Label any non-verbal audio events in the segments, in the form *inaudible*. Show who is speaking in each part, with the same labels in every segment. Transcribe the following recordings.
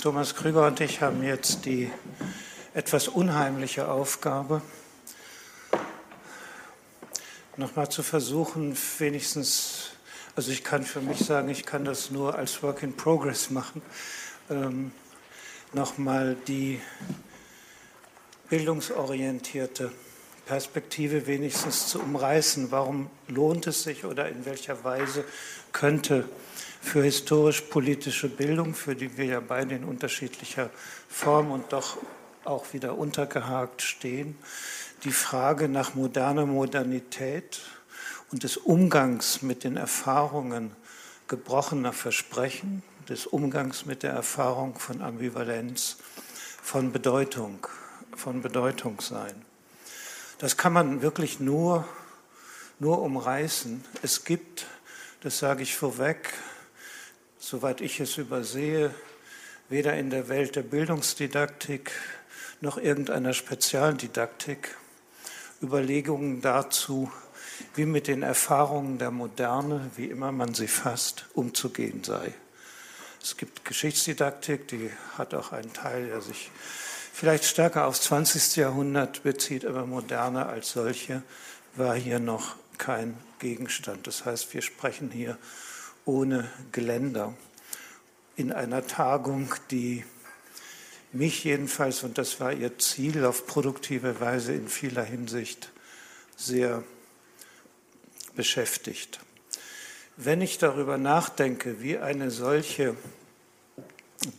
Speaker 1: Thomas Krüger und ich haben jetzt die etwas unheimliche Aufgabe, nochmal zu versuchen, wenigstens, also ich kann für mich sagen, ich kann das nur als Work in Progress machen, ähm, nochmal die bildungsorientierte Perspektive wenigstens zu umreißen. Warum lohnt es sich oder in welcher Weise könnte für historisch-politische Bildung, für die wir ja beide in unterschiedlicher Form und doch auch wieder untergehakt stehen, die Frage nach moderner Modernität und des Umgangs mit den Erfahrungen gebrochener Versprechen, des Umgangs mit der Erfahrung von Ambivalenz, von Bedeutung, von Bedeutung sein. Das kann man wirklich nur, nur umreißen. Es gibt, das sage ich vorweg, soweit ich es übersehe, weder in der Welt der Bildungsdidaktik noch irgendeiner Spezialdidaktik Überlegungen dazu, wie mit den Erfahrungen der Moderne, wie immer man sie fasst, umzugehen sei. Es gibt Geschichtsdidaktik, die hat auch einen Teil, der sich vielleicht stärker aufs 20. Jahrhundert bezieht, aber moderne als solche war hier noch kein Gegenstand. Das heißt, wir sprechen hier ohne Geländer in einer Tagung, die mich jedenfalls, und das war ihr Ziel, auf produktive Weise in vieler Hinsicht sehr beschäftigt. Wenn ich darüber nachdenke, wie eine solche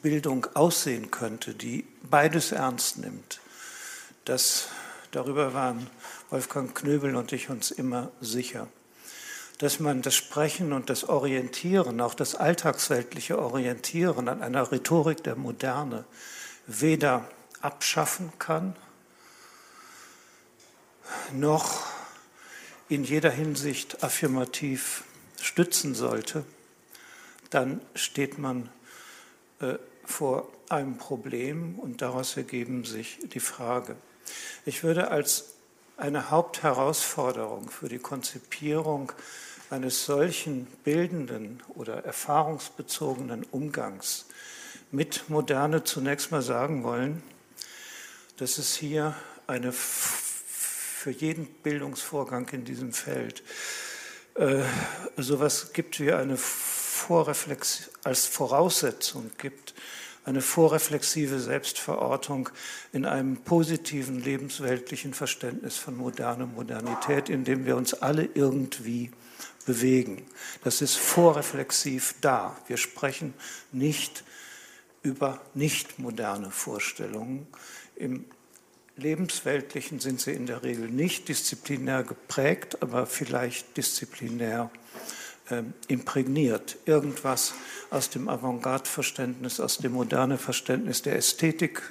Speaker 1: Bildung aussehen könnte, die beides ernst nimmt. Das, darüber waren Wolfgang Knöbel und ich uns immer sicher, dass man das Sprechen und das Orientieren, auch das alltagsweltliche Orientieren an einer Rhetorik der Moderne weder abschaffen kann, noch in jeder Hinsicht affirmativ stützen sollte, dann steht man äh, vor einem Problem und daraus ergeben sich die Frage. Ich würde als eine Hauptherausforderung für die Konzipierung eines solchen bildenden oder erfahrungsbezogenen Umgangs mit Moderne zunächst mal sagen wollen, dass es hier eine für jeden Bildungsvorgang in diesem Feld äh, sowas gibt wie eine Vorreflex als Voraussetzung gibt, eine vorreflexive Selbstverortung in einem positiven lebensweltlichen Verständnis von moderner Modernität, in dem wir uns alle irgendwie bewegen. Das ist vorreflexiv da. Wir sprechen nicht über nicht moderne Vorstellungen. Im Lebensweltlichen sind sie in der Regel nicht disziplinär geprägt, aber vielleicht disziplinär äh, imprägniert. Irgendwas aus dem Avantgarde-Verständnis, aus dem moderne Verständnis der Ästhetik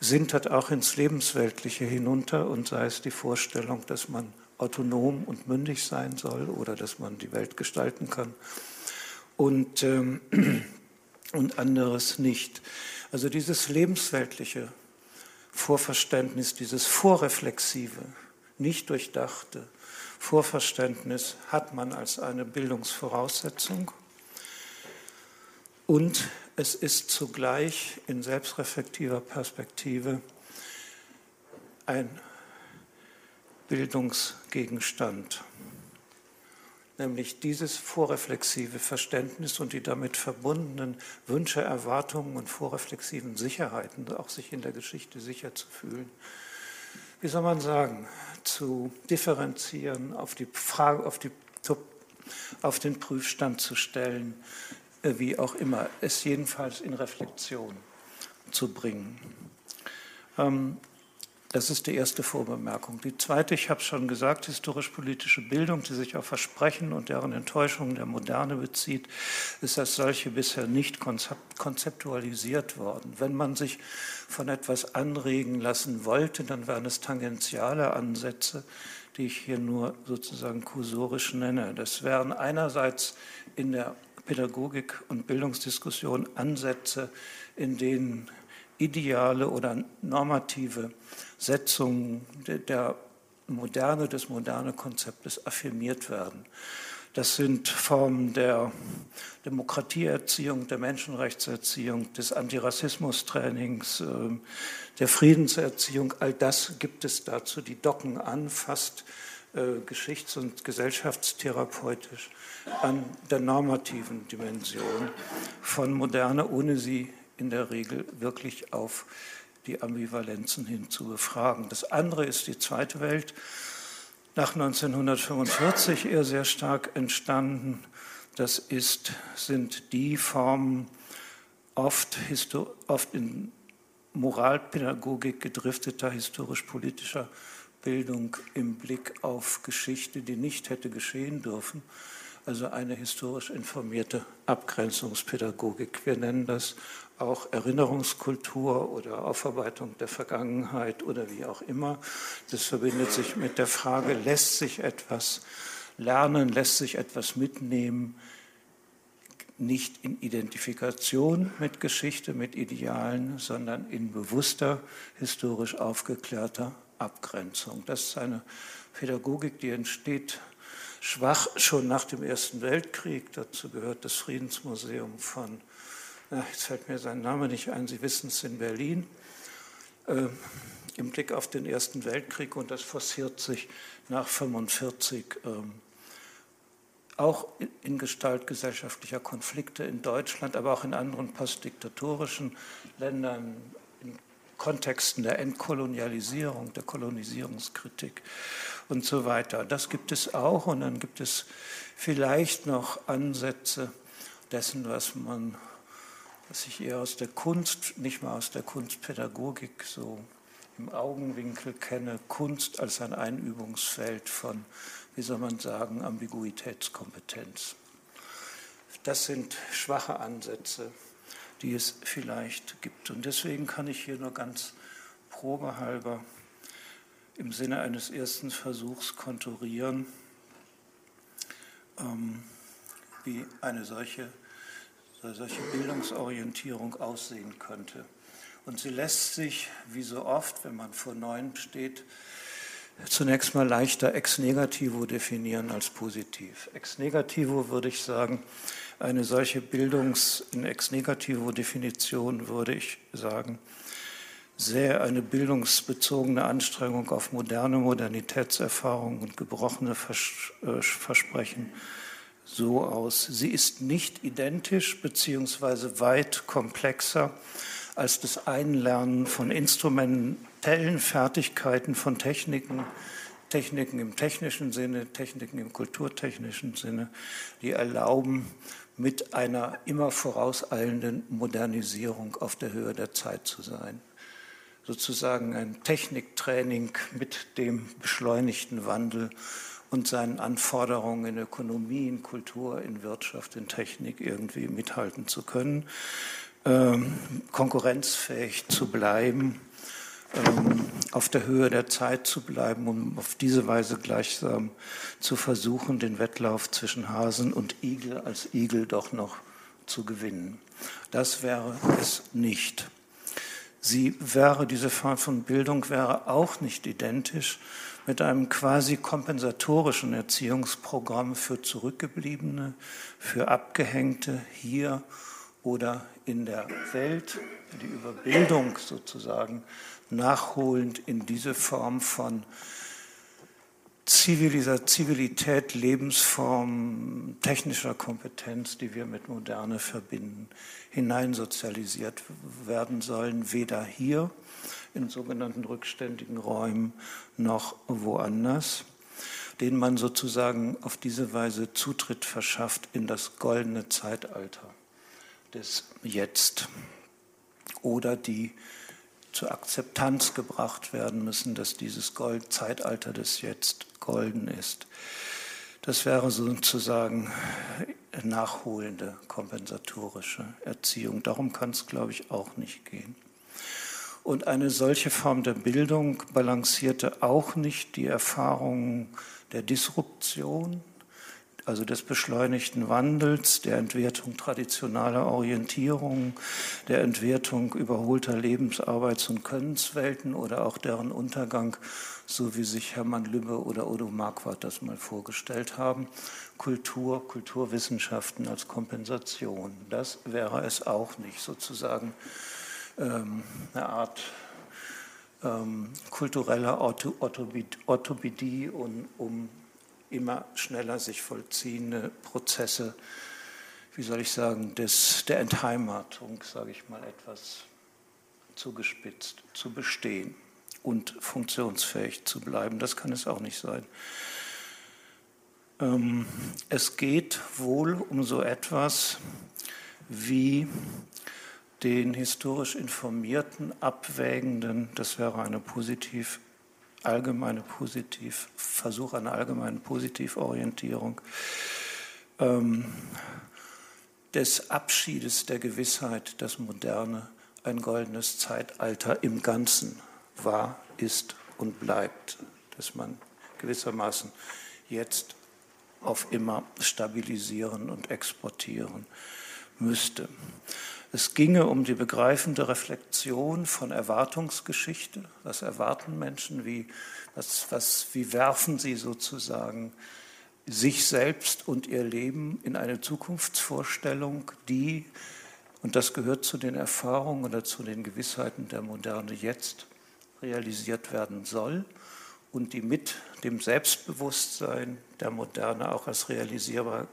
Speaker 1: sintert auch ins Lebensweltliche hinunter und sei es die Vorstellung, dass man autonom und mündig sein soll oder dass man die Welt gestalten kann und, ähm, *clears throat* und anderes nicht. Also dieses lebensweltliche Vorverständnis, dieses vorreflexive, nicht durchdachte, Vorverständnis hat man als eine Bildungsvoraussetzung und es ist zugleich in selbstreflektiver Perspektive ein Bildungsgegenstand, nämlich dieses vorreflexive Verständnis und die damit verbundenen Wünsche, Erwartungen und vorreflexiven Sicherheiten, auch sich in der Geschichte sicher zu fühlen, wie soll man sagen, zu differenzieren, auf, die Frage, auf, die, auf den Prüfstand zu stellen, äh, wie auch immer, es jedenfalls in Reflexion zu bringen. Ähm, das ist die erste Vorbemerkung. Die zweite, ich habe es schon gesagt, historisch-politische Bildung, die sich auf Versprechen und deren Enttäuschungen der Moderne bezieht, ist als solche bisher nicht konzeptualisiert worden. Wenn man sich von etwas anregen lassen wollte, dann wären es tangentiale Ansätze, die ich hier nur sozusagen kursorisch nenne. Das wären einerseits in der Pädagogik und Bildungsdiskussion Ansätze, in denen ideale oder normative Setzungen der Moderne, des moderne Konzeptes affirmiert werden. Das sind Formen der Demokratieerziehung, der Menschenrechtserziehung, des Antirassismustrainings, ähm, der Friedenserziehung. All das gibt es dazu. Die docken an, fast äh, geschichts- und gesellschaftstherapeutisch an der normativen Dimension von Moderne, ohne sie in der Regel wirklich auf die Ambivalenzen hin zu befragen. Das andere ist die zweite Welt, nach 1945 eher sehr stark entstanden. Das ist, sind die Formen oft, oft in Moralpädagogik gedrifteter historisch-politischer Bildung im Blick auf Geschichte, die nicht hätte geschehen dürfen. Also eine historisch informierte Abgrenzungspädagogik. Wir nennen das auch Erinnerungskultur oder Aufarbeitung der Vergangenheit oder wie auch immer. Das verbindet sich mit der Frage, lässt sich etwas lernen, lässt sich etwas mitnehmen, nicht in Identifikation mit Geschichte, mit Idealen, sondern in bewusster, historisch aufgeklärter Abgrenzung. Das ist eine Pädagogik, die entsteht schwach schon nach dem Ersten Weltkrieg. Dazu gehört das Friedensmuseum von jetzt fällt mir sein Name nicht ein, Sie wissen es, in Berlin, äh, im Blick auf den Ersten Weltkrieg und das forciert sich nach 1945 äh, auch in Gestalt gesellschaftlicher Konflikte in Deutschland, aber auch in anderen postdiktatorischen Ländern, in Kontexten der Entkolonialisierung, der Kolonisierungskritik und so weiter. Das gibt es auch und dann gibt es vielleicht noch Ansätze dessen, was man was ich eher aus der Kunst, nicht mal aus der Kunstpädagogik so im Augenwinkel kenne, Kunst als ein Einübungsfeld von, wie soll man sagen, Ambiguitätskompetenz. Das sind schwache Ansätze, die es vielleicht gibt. Und deswegen kann ich hier nur ganz probehalber im Sinne eines ersten Versuchs konturieren, ähm, wie eine solche solche Bildungsorientierung aussehen könnte. Und sie lässt sich, wie so oft, wenn man vor Neuen steht, zunächst mal leichter ex negativo definieren als positiv. Ex negativo würde ich sagen, eine solche Bildungs- in ex negativo Definition würde ich sagen, sähe eine bildungsbezogene Anstrengung auf moderne Modernitätserfahrung und gebrochene äh, Versprechen so aus. Sie ist nicht identisch beziehungsweise weit komplexer als das Einlernen von instrumentellen Fertigkeiten, von Techniken, Techniken im technischen Sinne, Techniken im kulturtechnischen Sinne, die erlauben, mit einer immer vorauseilenden Modernisierung auf der Höhe der Zeit zu sein. Sozusagen ein Techniktraining mit dem beschleunigten Wandel und seinen Anforderungen in Ökonomie, in Kultur, in Wirtschaft, in Technik irgendwie mithalten zu können, ähm, konkurrenzfähig zu bleiben, ähm, auf der Höhe der Zeit zu bleiben, um auf diese Weise gleichsam zu versuchen, den Wettlauf zwischen Hasen und Igel als Igel doch noch zu gewinnen. Das wäre es nicht. Sie wäre, diese Form von Bildung wäre auch nicht identisch mit einem quasi kompensatorischen Erziehungsprogramm für Zurückgebliebene, für Abgehängte hier oder in der Welt, die Überbildung sozusagen nachholend in diese Form von Zivilität, Lebensform, technischer Kompetenz, die wir mit Moderne verbinden, hineinsozialisiert werden sollen, weder hier in sogenannten rückständigen Räumen noch woanders, denen man sozusagen auf diese Weise Zutritt verschafft in das goldene Zeitalter des Jetzt oder die zur Akzeptanz gebracht werden müssen, dass dieses Gold, Zeitalter des Jetzt golden ist. Das wäre sozusagen nachholende, kompensatorische Erziehung. Darum kann es, glaube ich, auch nicht gehen. Und eine solche Form der Bildung balancierte auch nicht die Erfahrungen der Disruption, also des beschleunigten Wandels, der Entwertung traditionaler Orientierungen, der Entwertung überholter Lebens-, Arbeits- und Könnenswelten oder auch deren Untergang, so wie sich Hermann Lübbe oder Odo Marquardt das mal vorgestellt haben. Kultur, Kulturwissenschaften als Kompensation. Das wäre es auch nicht, sozusagen eine Art ähm, kultureller Orthopädie, um, um immer schneller sich vollziehende Prozesse, wie soll ich sagen, des, der Entheimatung, sage ich mal etwas zugespitzt, zu bestehen und funktionsfähig zu bleiben. Das kann es auch nicht sein. Ähm, es geht wohl um so etwas wie den historisch informierten, abwägenden, das wäre eine positiv allgemeine Positiv, Versuch einer allgemeinen Positivorientierung, ähm, des Abschiedes der Gewissheit, dass Moderne ein goldenes Zeitalter im Ganzen war, ist und bleibt, dass man gewissermaßen jetzt auf immer stabilisieren und exportieren müsste. Es ginge um die begreifende Reflexion von Erwartungsgeschichte. Was erwarten Menschen? Wie, was, was, wie werfen sie sozusagen sich selbst und ihr Leben in eine Zukunftsvorstellung, die, und das gehört zu den Erfahrungen oder zu den Gewissheiten der Moderne jetzt, realisiert werden soll und die mit dem Selbstbewusstsein der Moderne auch als realisierbar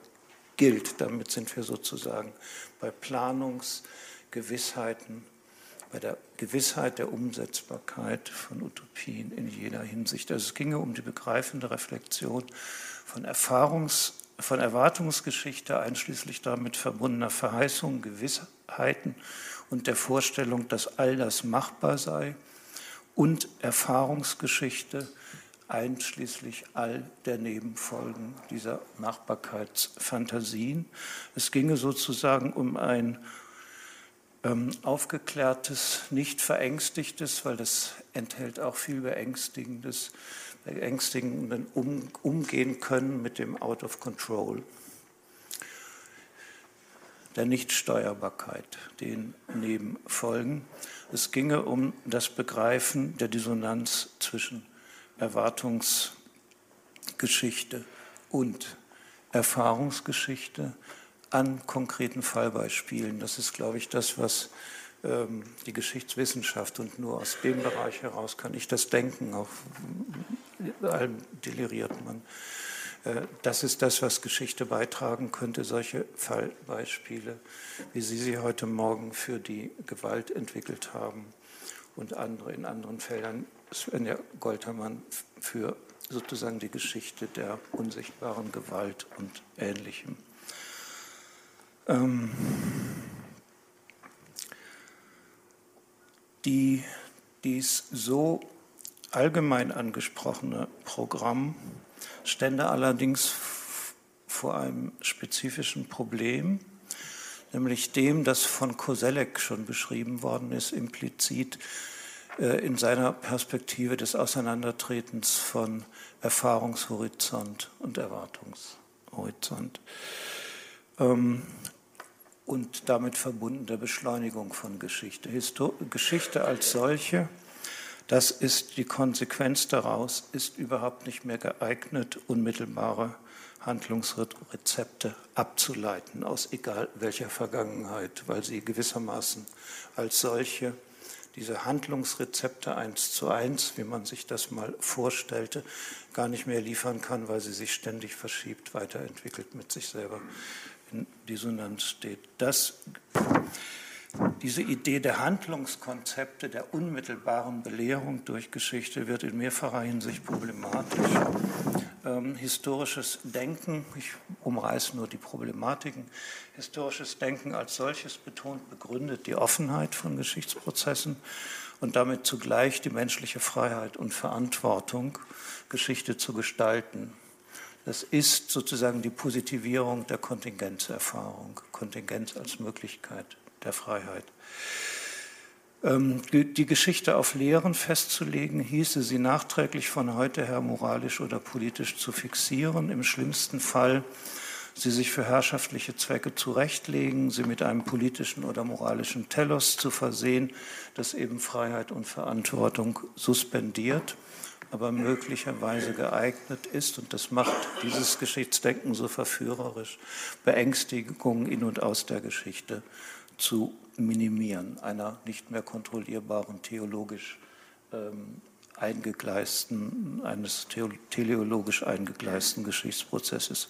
Speaker 1: gilt. Damit sind wir sozusagen bei Planungsgewissheiten, bei der Gewissheit der Umsetzbarkeit von Utopien in jeder Hinsicht. Also es ginge um die begreifende Reflexion von Erfahrungs- von Erwartungsgeschichte, einschließlich damit verbundener Verheißungen, Gewissheiten und der Vorstellung, dass all das machbar sei und Erfahrungsgeschichte einschließlich all der Nebenfolgen dieser Machbarkeitsfantasien. Es ginge sozusagen um ein ähm, aufgeklärtes, nicht verängstigtes, weil das enthält auch viel Beängstigendes, beängstigenden um, Umgehen können mit dem Out of Control, der Nichtsteuerbarkeit, den Nebenfolgen. Es ginge um das Begreifen der Dissonanz zwischen Erwartungsgeschichte und Erfahrungsgeschichte an konkreten Fallbeispielen. Das ist, glaube ich, das, was ähm, die Geschichtswissenschaft und nur aus dem Bereich heraus kann ich das denken, auf allem deliriert man. Äh, das ist das, was Geschichte beitragen könnte, solche Fallbeispiele, wie Sie sie heute Morgen für die Gewalt entwickelt haben und andere in anderen Feldern Svenja Goltermann für sozusagen die Geschichte der unsichtbaren Gewalt und Ähnlichem. Ähm, die, dies so allgemein angesprochene Programm stände allerdings vor einem spezifischen Problem, nämlich dem, das von Koselleck schon beschrieben worden ist, implizit in seiner Perspektive des Auseinandertretens von Erfahrungshorizont und Erwartungshorizont ähm, und damit verbunden der Beschleunigung von Geschichte. Geschichte als solche, das ist die Konsequenz daraus, ist überhaupt nicht mehr geeignet, unmittelbare Handlungsrezepte abzuleiten aus egal welcher Vergangenheit, weil sie gewissermaßen als solche diese Handlungsrezepte eins zu eins, wie man sich das mal vorstellte, gar nicht mehr liefern kann, weil sie sich ständig verschiebt, weiterentwickelt, mit sich selber in Dissonanz steht. Das, diese Idee der Handlungskonzepte, der unmittelbaren Belehrung durch Geschichte wird in mehrfacher Hinsicht problematisch ähm, historisches Denken, ich umreiße nur die Problematiken, historisches Denken als solches betont, begründet die Offenheit von Geschichtsprozessen und damit zugleich die menschliche Freiheit und Verantwortung, Geschichte zu gestalten. Das ist sozusagen die Positivierung der Kontingenzerfahrung, Kontingenz als Möglichkeit der Freiheit. Ähm, die Geschichte auf Lehren festzulegen, hieße sie nachträglich von heute her moralisch oder politisch zu fixieren. Im schlimmsten Fall sie sich für herrschaftliche Zwecke zurechtlegen, sie mit einem politischen oder moralischen Telos zu versehen, das eben Freiheit und Verantwortung suspendiert, aber möglicherweise geeignet ist, und das macht dieses Geschichtsdenken so verführerisch, Beängstigungen in und aus der Geschichte zu minimieren, einer nicht mehr kontrollierbaren theologisch ähm, eingegleisten, eines teleologisch eingegleisten Geschichtsprozesses.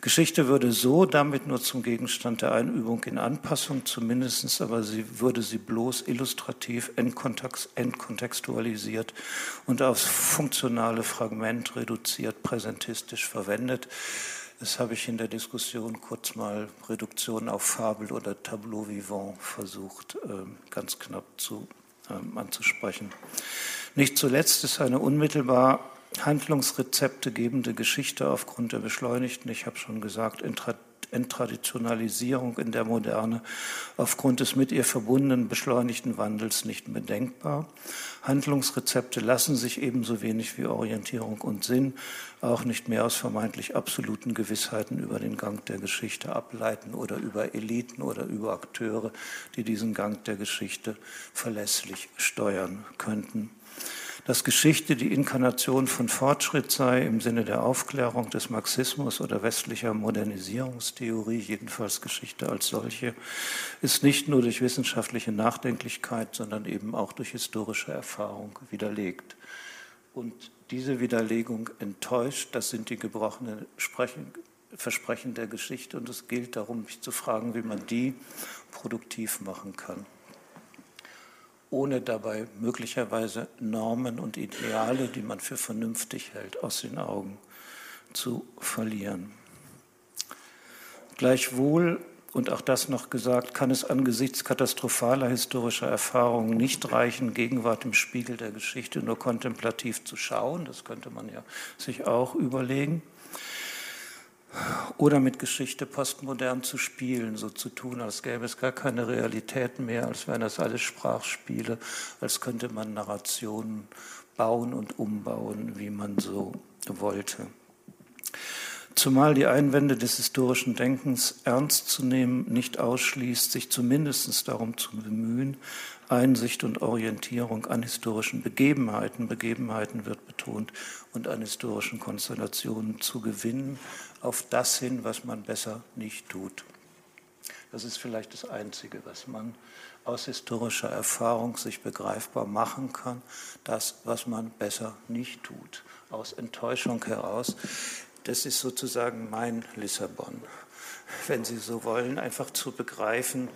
Speaker 1: Geschichte würde so damit nur zum Gegenstand der Einübung in Anpassung, zumindest aber sie würde sie bloß illustrativ entkontextualisiert und aufs funktionale Fragment reduziert, präsentistisch verwendet. Das habe ich in der Diskussion kurz mal Reduktion auf Fabel oder Tableau vivant versucht, ähm, ganz knapp zu, ähm, anzusprechen. Nicht zuletzt ist eine unmittelbar Handlungsrezepte gebende Geschichte aufgrund der beschleunigten, ich habe schon gesagt, Enttraditionalisierung in der Moderne aufgrund des mit ihr verbundenen beschleunigten Wandels nicht mehr denkbar. Handlungsrezepte lassen sich ebenso wenig wie Orientierung und Sinn auch nicht mehr aus vermeintlich absoluten Gewissheiten über den Gang der Geschichte ableiten oder über Eliten oder über Akteure, die diesen Gang der Geschichte verlässlich steuern könnten dass Geschichte die Inkarnation von Fortschritt sei im Sinne der Aufklärung des Marxismus oder westlicher Modernisierungstheorie, jedenfalls Geschichte als solche, ist nicht nur durch wissenschaftliche Nachdenklichkeit, sondern eben auch durch historische Erfahrung widerlegt. Und diese Widerlegung enttäuscht, das sind die gebrochenen Versprechen der Geschichte. Und es gilt darum, mich zu fragen, wie man die produktiv machen kann ohne dabei möglicherweise Normen und Ideale, die man für vernünftig hält, aus den Augen zu verlieren. Gleichwohl, und auch das noch gesagt, kann es angesichts katastrophaler historischer Erfahrungen nicht reichen, Gegenwart im Spiegel der Geschichte nur kontemplativ zu schauen. Das könnte man ja sich auch überlegen oder mit Geschichte postmodern zu spielen, so zu tun, als gäbe es gar keine Realität mehr, als wären das alles Sprachspiele, als könnte man Narrationen bauen und umbauen, wie man so wollte. Zumal die Einwände des historischen Denkens ernst zu nehmen nicht ausschließt, sich zumindest darum zu bemühen, Einsicht und Orientierung an historischen Begebenheiten, Begebenheiten wird betont, und an historischen Konstellationen zu gewinnen, auf das hin, was man besser nicht tut. Das ist vielleicht das Einzige, was man aus historischer Erfahrung sich begreifbar machen kann, das, was man besser nicht tut, aus Enttäuschung heraus. Das ist sozusagen mein Lissabon, wenn Sie so wollen, einfach zu begreifen,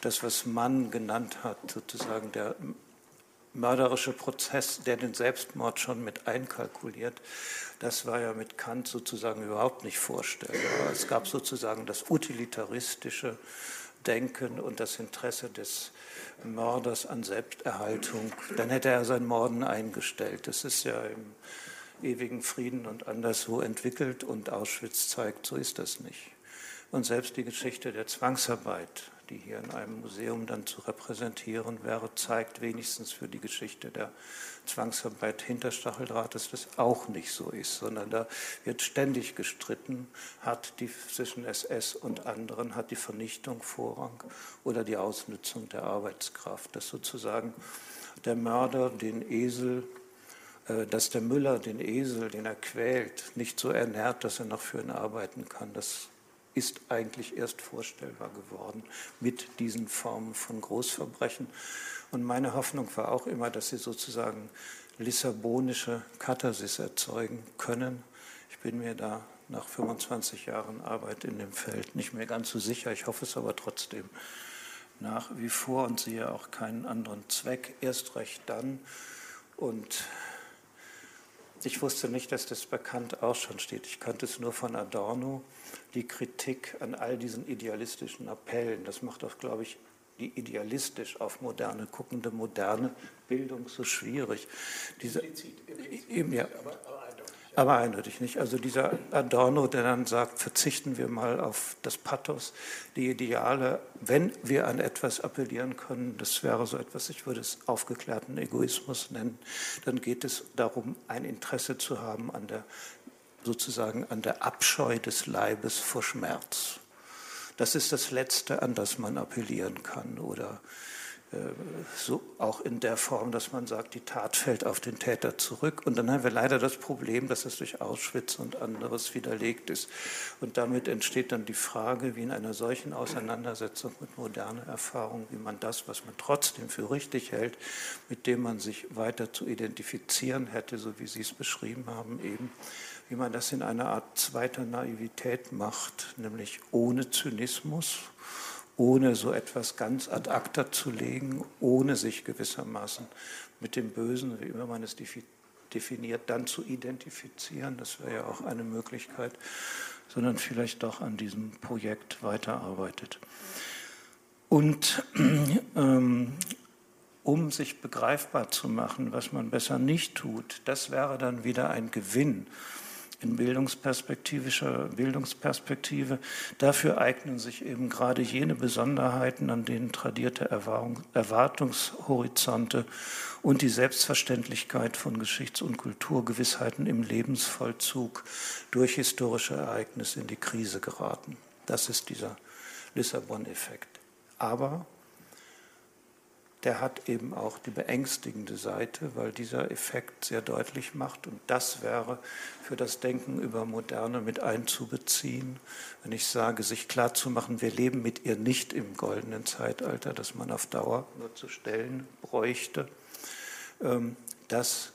Speaker 1: das, was Mann genannt hat, sozusagen der mörderische Prozess, der den Selbstmord schon mit einkalkuliert, das war ja mit Kant sozusagen überhaupt nicht vorstellbar. Es gab sozusagen das utilitaristische Denken und das Interesse des Mörders an Selbsterhaltung. Dann hätte er sein Morden eingestellt. Das ist ja im ewigen Frieden und anderswo entwickelt und Auschwitz zeigt, so ist das nicht. Und selbst die Geschichte der Zwangsarbeit die hier in einem Museum dann zu repräsentieren wäre, zeigt wenigstens für die Geschichte der Zwangsarbeit hinter Stacheldraht, dass das auch nicht so ist, sondern da wird ständig gestritten, hat die zwischen SS und anderen, hat die Vernichtung Vorrang oder die Ausnutzung der Arbeitskraft, dass sozusagen der Mörder den Esel äh, dass der Müller den Esel, den er quält, nicht so ernährt, dass er noch für ihn arbeiten kann. Das ist eigentlich erst vorstellbar geworden mit diesen Formen von Großverbrechen. Und meine Hoffnung war auch immer, dass sie sozusagen lissabonische Katharsis erzeugen können. Ich bin mir da nach 25 Jahren Arbeit in dem Feld nicht mehr ganz so sicher. Ich hoffe es aber trotzdem nach wie vor und sehe auch keinen anderen Zweck. Erst recht dann. Und ich wusste nicht, dass das bekannt auch schon steht. Ich kannte es nur von Adorno, die Kritik an all diesen idealistischen Appellen. Das macht auch, glaube ich, die idealistisch auf moderne guckende moderne Bildung so schwierig. Diese, implizit, implizit, ja, aber, aber aber eindeutig nicht. Also dieser Adorno, der dann sagt, verzichten wir mal auf das Pathos, die Ideale, wenn wir an etwas appellieren können, das wäre so etwas, ich würde es aufgeklärten Egoismus nennen, dann geht es darum, ein Interesse zu haben an der sozusagen an der Abscheu des Leibes vor Schmerz. Das ist das Letzte, an das man appellieren kann oder äh, so auch in der Form, dass man sagt, die Tat fällt auf den Täter zurück. Und dann haben wir leider das Problem, dass es durch Auschwitz und anderes widerlegt ist. Und damit entsteht dann die Frage, wie in einer solchen Auseinandersetzung mit moderner Erfahrung, wie man das, was man trotzdem für richtig hält, mit dem man sich weiter zu identifizieren hätte, so wie Sie es beschrieben haben, eben, wie man das in einer Art zweiter Naivität macht, nämlich ohne Zynismus ohne so etwas ganz ad acta zu legen, ohne sich gewissermaßen mit dem Bösen, wie immer man es definiert, dann zu identifizieren. Das wäre ja auch eine Möglichkeit, sondern vielleicht doch an diesem Projekt weiterarbeitet. Und *clears throat* ähm, um sich begreifbar zu machen, was man besser nicht tut, das wäre dann wieder ein Gewinn in bildungsperspektivischer Bildungsperspektive. Dafür eignen sich eben gerade jene Besonderheiten, an denen tradierte Erwartungshorizonte und die Selbstverständlichkeit von Geschichts- und Kulturgewissheiten im Lebensvollzug durch historische Ereignisse in die Krise geraten. Das ist dieser Lissabon-Effekt. Aber der hat eben auch die beängstigende Seite, weil dieser Effekt sehr deutlich macht. Und das wäre für das Denken über Moderne mit einzubeziehen, wenn ich sage, sich klarzumachen, wir leben mit ihr nicht im goldenen Zeitalter, das man auf Dauer nur zu stellen bräuchte. Ähm, das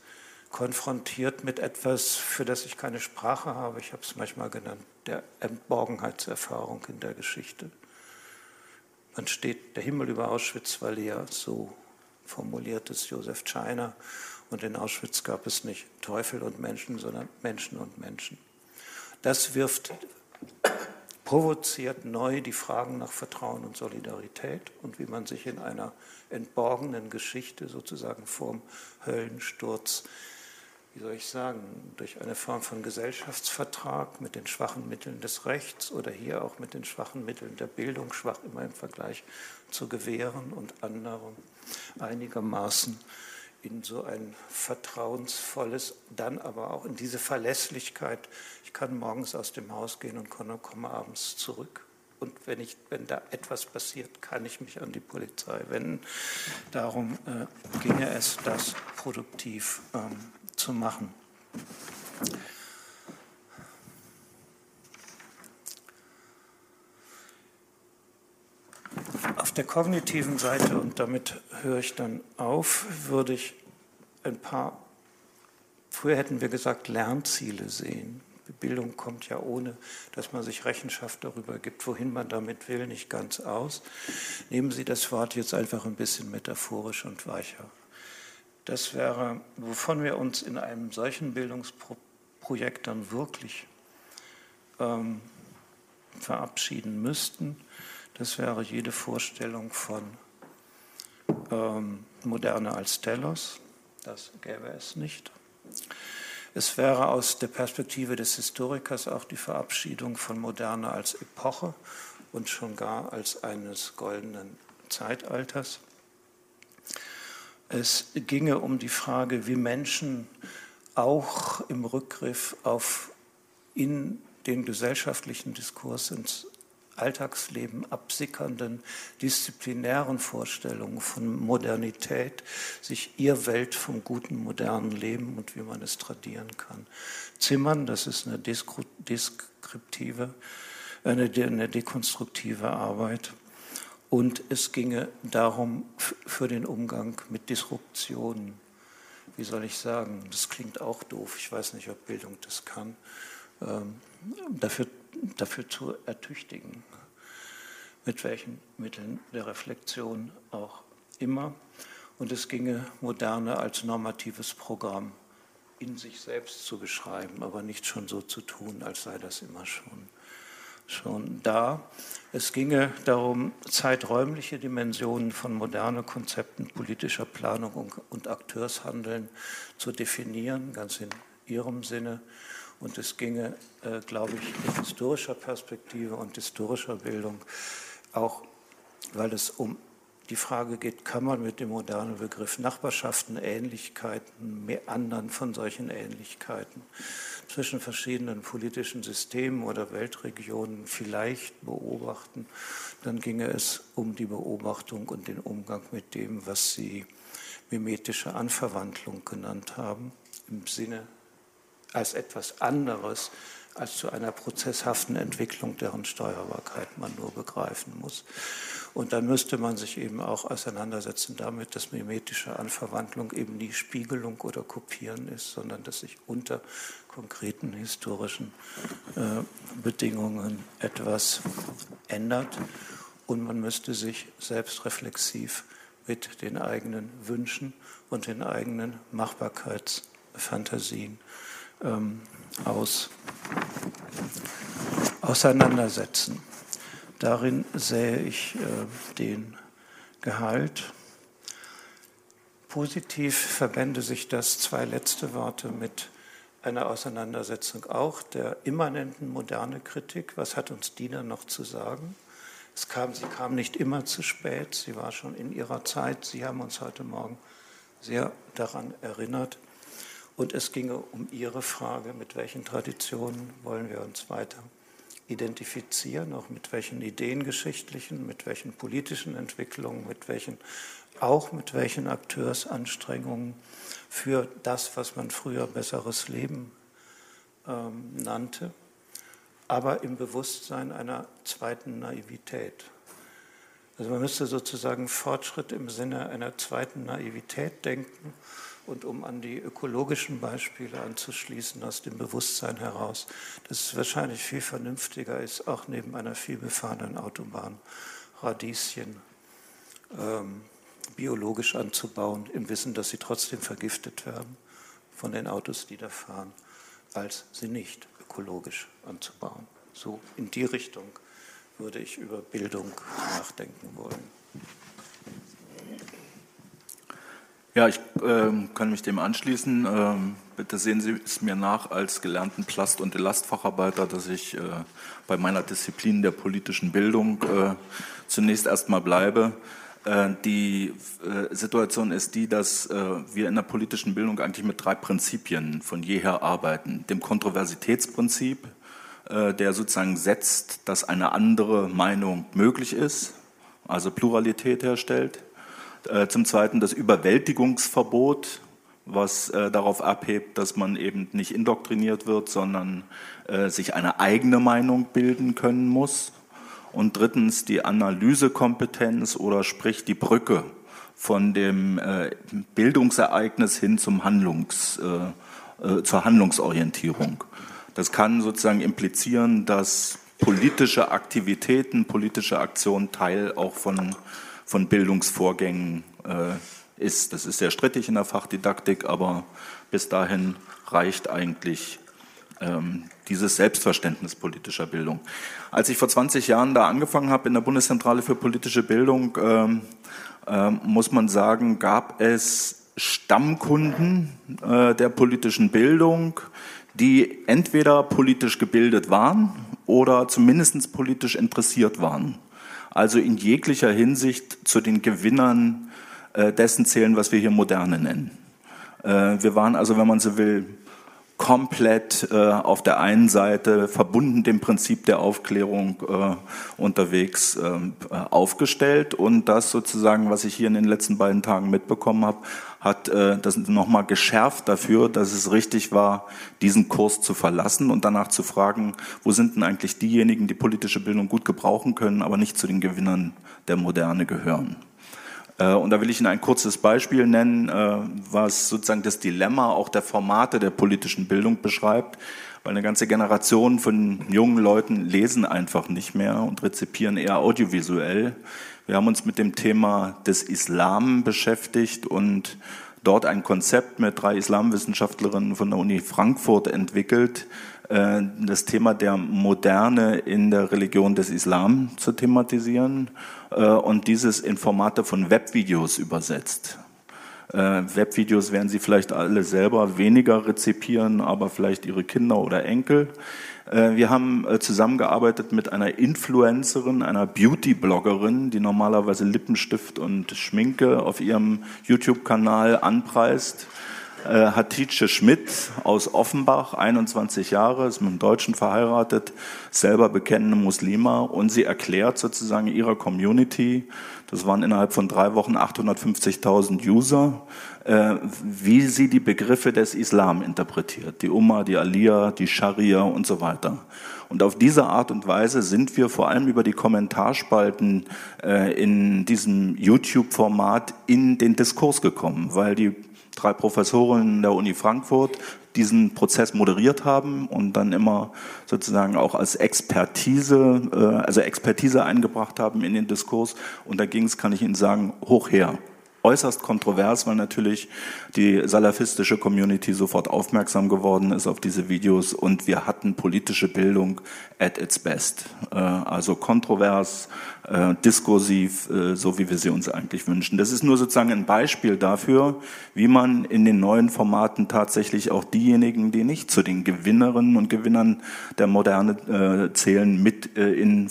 Speaker 1: konfrontiert mit etwas, für das ich keine Sprache habe, ich habe es manchmal genannt, der Entborgenheitserfahrung in der Geschichte. Man steht, der Himmel über Auschwitz war leer, so formuliert es Josef Scheiner. Und in Auschwitz gab es nicht Teufel und Menschen, sondern Menschen und Menschen. Das wirft, *coughs* provoziert neu die Fragen nach Vertrauen und Solidarität und wie man sich in einer entborgenen Geschichte sozusagen vorm Höllensturz wie soll ich sagen, durch eine Form von Gesellschaftsvertrag mit den schwachen Mitteln des Rechts oder hier auch mit den schwachen Mitteln der Bildung, schwach immer im Vergleich zu Gewehren und anderem, einigermaßen in so ein vertrauensvolles, dann aber auch in diese Verlässlichkeit. Ich kann morgens aus dem Haus gehen und komme abends zurück. Und wenn, ich, wenn da etwas passiert, kann ich mich an die Polizei wenden. Darum äh, ginge es, das produktiv ähm, zu machen. Auf der kognitiven Seite, und damit höre ich dann auf, würde ich ein paar, früher hätten wir gesagt, Lernziele sehen. Bildung kommt ja ohne, dass man sich Rechenschaft darüber gibt, wohin man damit will, nicht ganz aus. Nehmen Sie das Wort jetzt einfach ein bisschen metaphorisch und weicher das wäre, wovon wir uns in einem solchen Bildungsprojekt dann wirklich ähm, verabschieden müssten. Das wäre jede Vorstellung von ähm, Moderne als Telos. Das gäbe es nicht. Es wäre aus der Perspektive des Historikers auch die Verabschiedung von Moderne als Epoche und schon gar als eines goldenen Zeitalters. Es ginge um die Frage, wie Menschen auch im Rückgriff auf in den gesellschaftlichen Diskurs ins Alltagsleben absickernden disziplinären Vorstellungen von Modernität sich ihr Welt vom guten modernen Leben und wie man es tradieren kann. Zimmern, das ist eine deskriptive, eine, eine dekonstruktive Arbeit. Und es ginge darum, für den Umgang mit Disruptionen, wie soll ich sagen, das klingt auch doof, ich weiß nicht, ob Bildung das kann, ähm, dafür, dafür zu ertüchtigen, mit welchen Mitteln der Reflexion auch immer. Und es ginge Moderne als normatives Programm in sich selbst zu beschreiben, aber nicht schon so zu tun, als sei das immer schon schon da. Es ginge darum, zeiträumliche Dimensionen von modernen Konzepten politischer Planung und Akteurshandeln zu definieren, ganz in Ihrem Sinne. Und es ginge, äh, glaube ich, in historischer Perspektive und historischer Bildung auch, weil es um die Frage geht, kann man mit dem modernen Begriff Nachbarschaften, Ähnlichkeiten, Meandern von solchen Ähnlichkeiten zwischen verschiedenen politischen Systemen oder Weltregionen vielleicht beobachten, dann ginge es um die Beobachtung und den Umgang mit dem, was Sie mimetische Anverwandlung genannt haben, im Sinne als etwas anderes als zu einer prozesshaften Entwicklung, deren Steuerbarkeit man nur begreifen muss. Und dann müsste man sich eben auch auseinandersetzen damit, dass mimetische Anverwandlung eben nie Spiegelung oder Kopieren ist, sondern dass sich unter konkreten historischen äh, Bedingungen etwas ändert. Und man müsste sich selbstreflexiv mit den eigenen Wünschen und den eigenen Machbarkeitsfantasien ähm, aus, auseinandersetzen. Darin sähe ich äh, den Gehalt. Positiv verbände sich das zwei letzte Worte mit einer Auseinandersetzung auch der immanenten moderne Kritik. Was hat uns Diener noch zu sagen? Es kam, sie kam nicht immer zu spät, sie war schon in ihrer Zeit. Sie haben uns heute Morgen sehr daran erinnert. Und es ginge um Ihre Frage, mit welchen Traditionen wollen wir uns weiter identifizieren, auch mit welchen ideengeschichtlichen, mit welchen politischen Entwicklungen, mit welchen, auch mit welchen Akteursanstrengungen für das, was man früher besseres Leben ähm, nannte, aber im Bewusstsein einer zweiten Naivität. Also man müsste sozusagen Fortschritt im Sinne einer zweiten Naivität denken und um an die ökologischen Beispiele anzuschließen, aus dem Bewusstsein heraus, dass es wahrscheinlich viel vernünftiger ist, auch neben einer vielbefahrenen Autobahn Radieschen ähm, biologisch anzubauen, im Wissen, dass sie trotzdem vergiftet werden von den Autos, die da fahren, als sie nicht ökologisch anzubauen. So in die Richtung würde ich über Bildung nachdenken wollen.
Speaker 2: Ja, ich äh, kann mich dem anschließen. Ähm, bitte sehen Sie es mir nach als gelernten Plast- und Elastfacharbeiter, dass ich äh, bei meiner Disziplin der politischen Bildung äh, zunächst erstmal bleibe. Äh, die äh, Situation ist die, dass äh, wir in der politischen Bildung eigentlich mit drei Prinzipien von jeher arbeiten. Dem Kontroversitätsprinzip, der sozusagen setzt, dass eine andere Meinung möglich ist, also Pluralität herstellt äh, zum Zweiten das Überwältigungsverbot, was äh, darauf abhebt, dass man eben nicht indoktriniert wird, sondern äh, sich eine eigene Meinung bilden können muss. Und drittens die Analysekompetenz oder sprich die Brücke von dem äh, Bildungsereignis hin zum Handlungs, äh, äh, zur Handlungsorientierung. Das kann sozusagen implizieren, dass politische Aktivitäten, politische Aktionen Teil auch von von Bildungsvorgängen äh, ist. Das ist sehr strittig in der Fachdidaktik, aber bis dahin reicht eigentlich ähm, dieses Selbstverständnis politischer Bildung. Als ich vor 20 Jahren da angefangen habe in der Bundeszentrale für politische Bildung, ähm, äh, muss man sagen, gab es Stammkunden äh, der politischen Bildung, die entweder politisch gebildet waren oder zumindest politisch interessiert waren also in jeglicher Hinsicht zu den Gewinnern äh, dessen zählen, was wir hier Moderne nennen. Äh, wir waren also, wenn man so will, komplett äh, auf der einen Seite verbunden dem Prinzip der Aufklärung äh, unterwegs ähm, äh, aufgestellt und das sozusagen, was ich hier in den letzten beiden Tagen mitbekommen habe, hat äh, das nochmal geschärft dafür, dass es richtig war, diesen Kurs zu verlassen und danach zu fragen, wo sind denn eigentlich diejenigen, die politische Bildung gut gebrauchen können, aber nicht zu den Gewinnern der Moderne gehören. Äh, und da will ich Ihnen ein kurzes Beispiel nennen, äh, was sozusagen das Dilemma auch der Formate der politischen Bildung beschreibt, weil eine ganze Generation von jungen Leuten lesen einfach nicht mehr und rezipieren eher audiovisuell. Wir haben uns mit dem Thema des Islam beschäftigt und dort ein Konzept mit drei Islamwissenschaftlerinnen von der Uni Frankfurt entwickelt, äh, das Thema der Moderne in der Religion des Islam zu thematisieren äh, und dieses in Formate von Webvideos übersetzt. Äh, Webvideos werden Sie vielleicht alle selber weniger rezipieren, aber vielleicht Ihre Kinder oder Enkel. Äh, wir haben äh, zusammengearbeitet mit einer Influencerin, einer Beauty-Bloggerin, die normalerweise Lippenstift und Schminke auf ihrem YouTube-Kanal anpreist. Äh, Hatice Schmidt aus Offenbach, 21 Jahre, ist mit einem Deutschen verheiratet, selber bekennende Muslima. Und sie erklärt sozusagen ihrer Community, das waren innerhalb von drei Wochen 850.000 User, wie sie die Begriffe des Islam interpretiert, die Umma, die Aliyah, die Scharia und so weiter. Und auf diese Art und Weise sind wir vor allem über die Kommentarspalten äh, in diesem YouTube-Format in den Diskurs gekommen, weil die drei Professoren der Uni Frankfurt diesen Prozess moderiert haben und dann immer sozusagen auch als Expertise, äh, also Expertise eingebracht haben in den Diskurs. Und da ging es, kann ich Ihnen sagen, hoch her äußerst kontrovers, weil natürlich die salafistische Community sofort aufmerksam geworden ist auf diese Videos und wir hatten politische Bildung at its best. Äh, also kontrovers, äh, diskursiv, äh, so wie wir sie uns eigentlich wünschen. Das ist nur sozusagen ein Beispiel dafür, wie man in den neuen Formaten tatsächlich auch diejenigen, die nicht zu den Gewinnerinnen und Gewinnern der Moderne zählen, mit in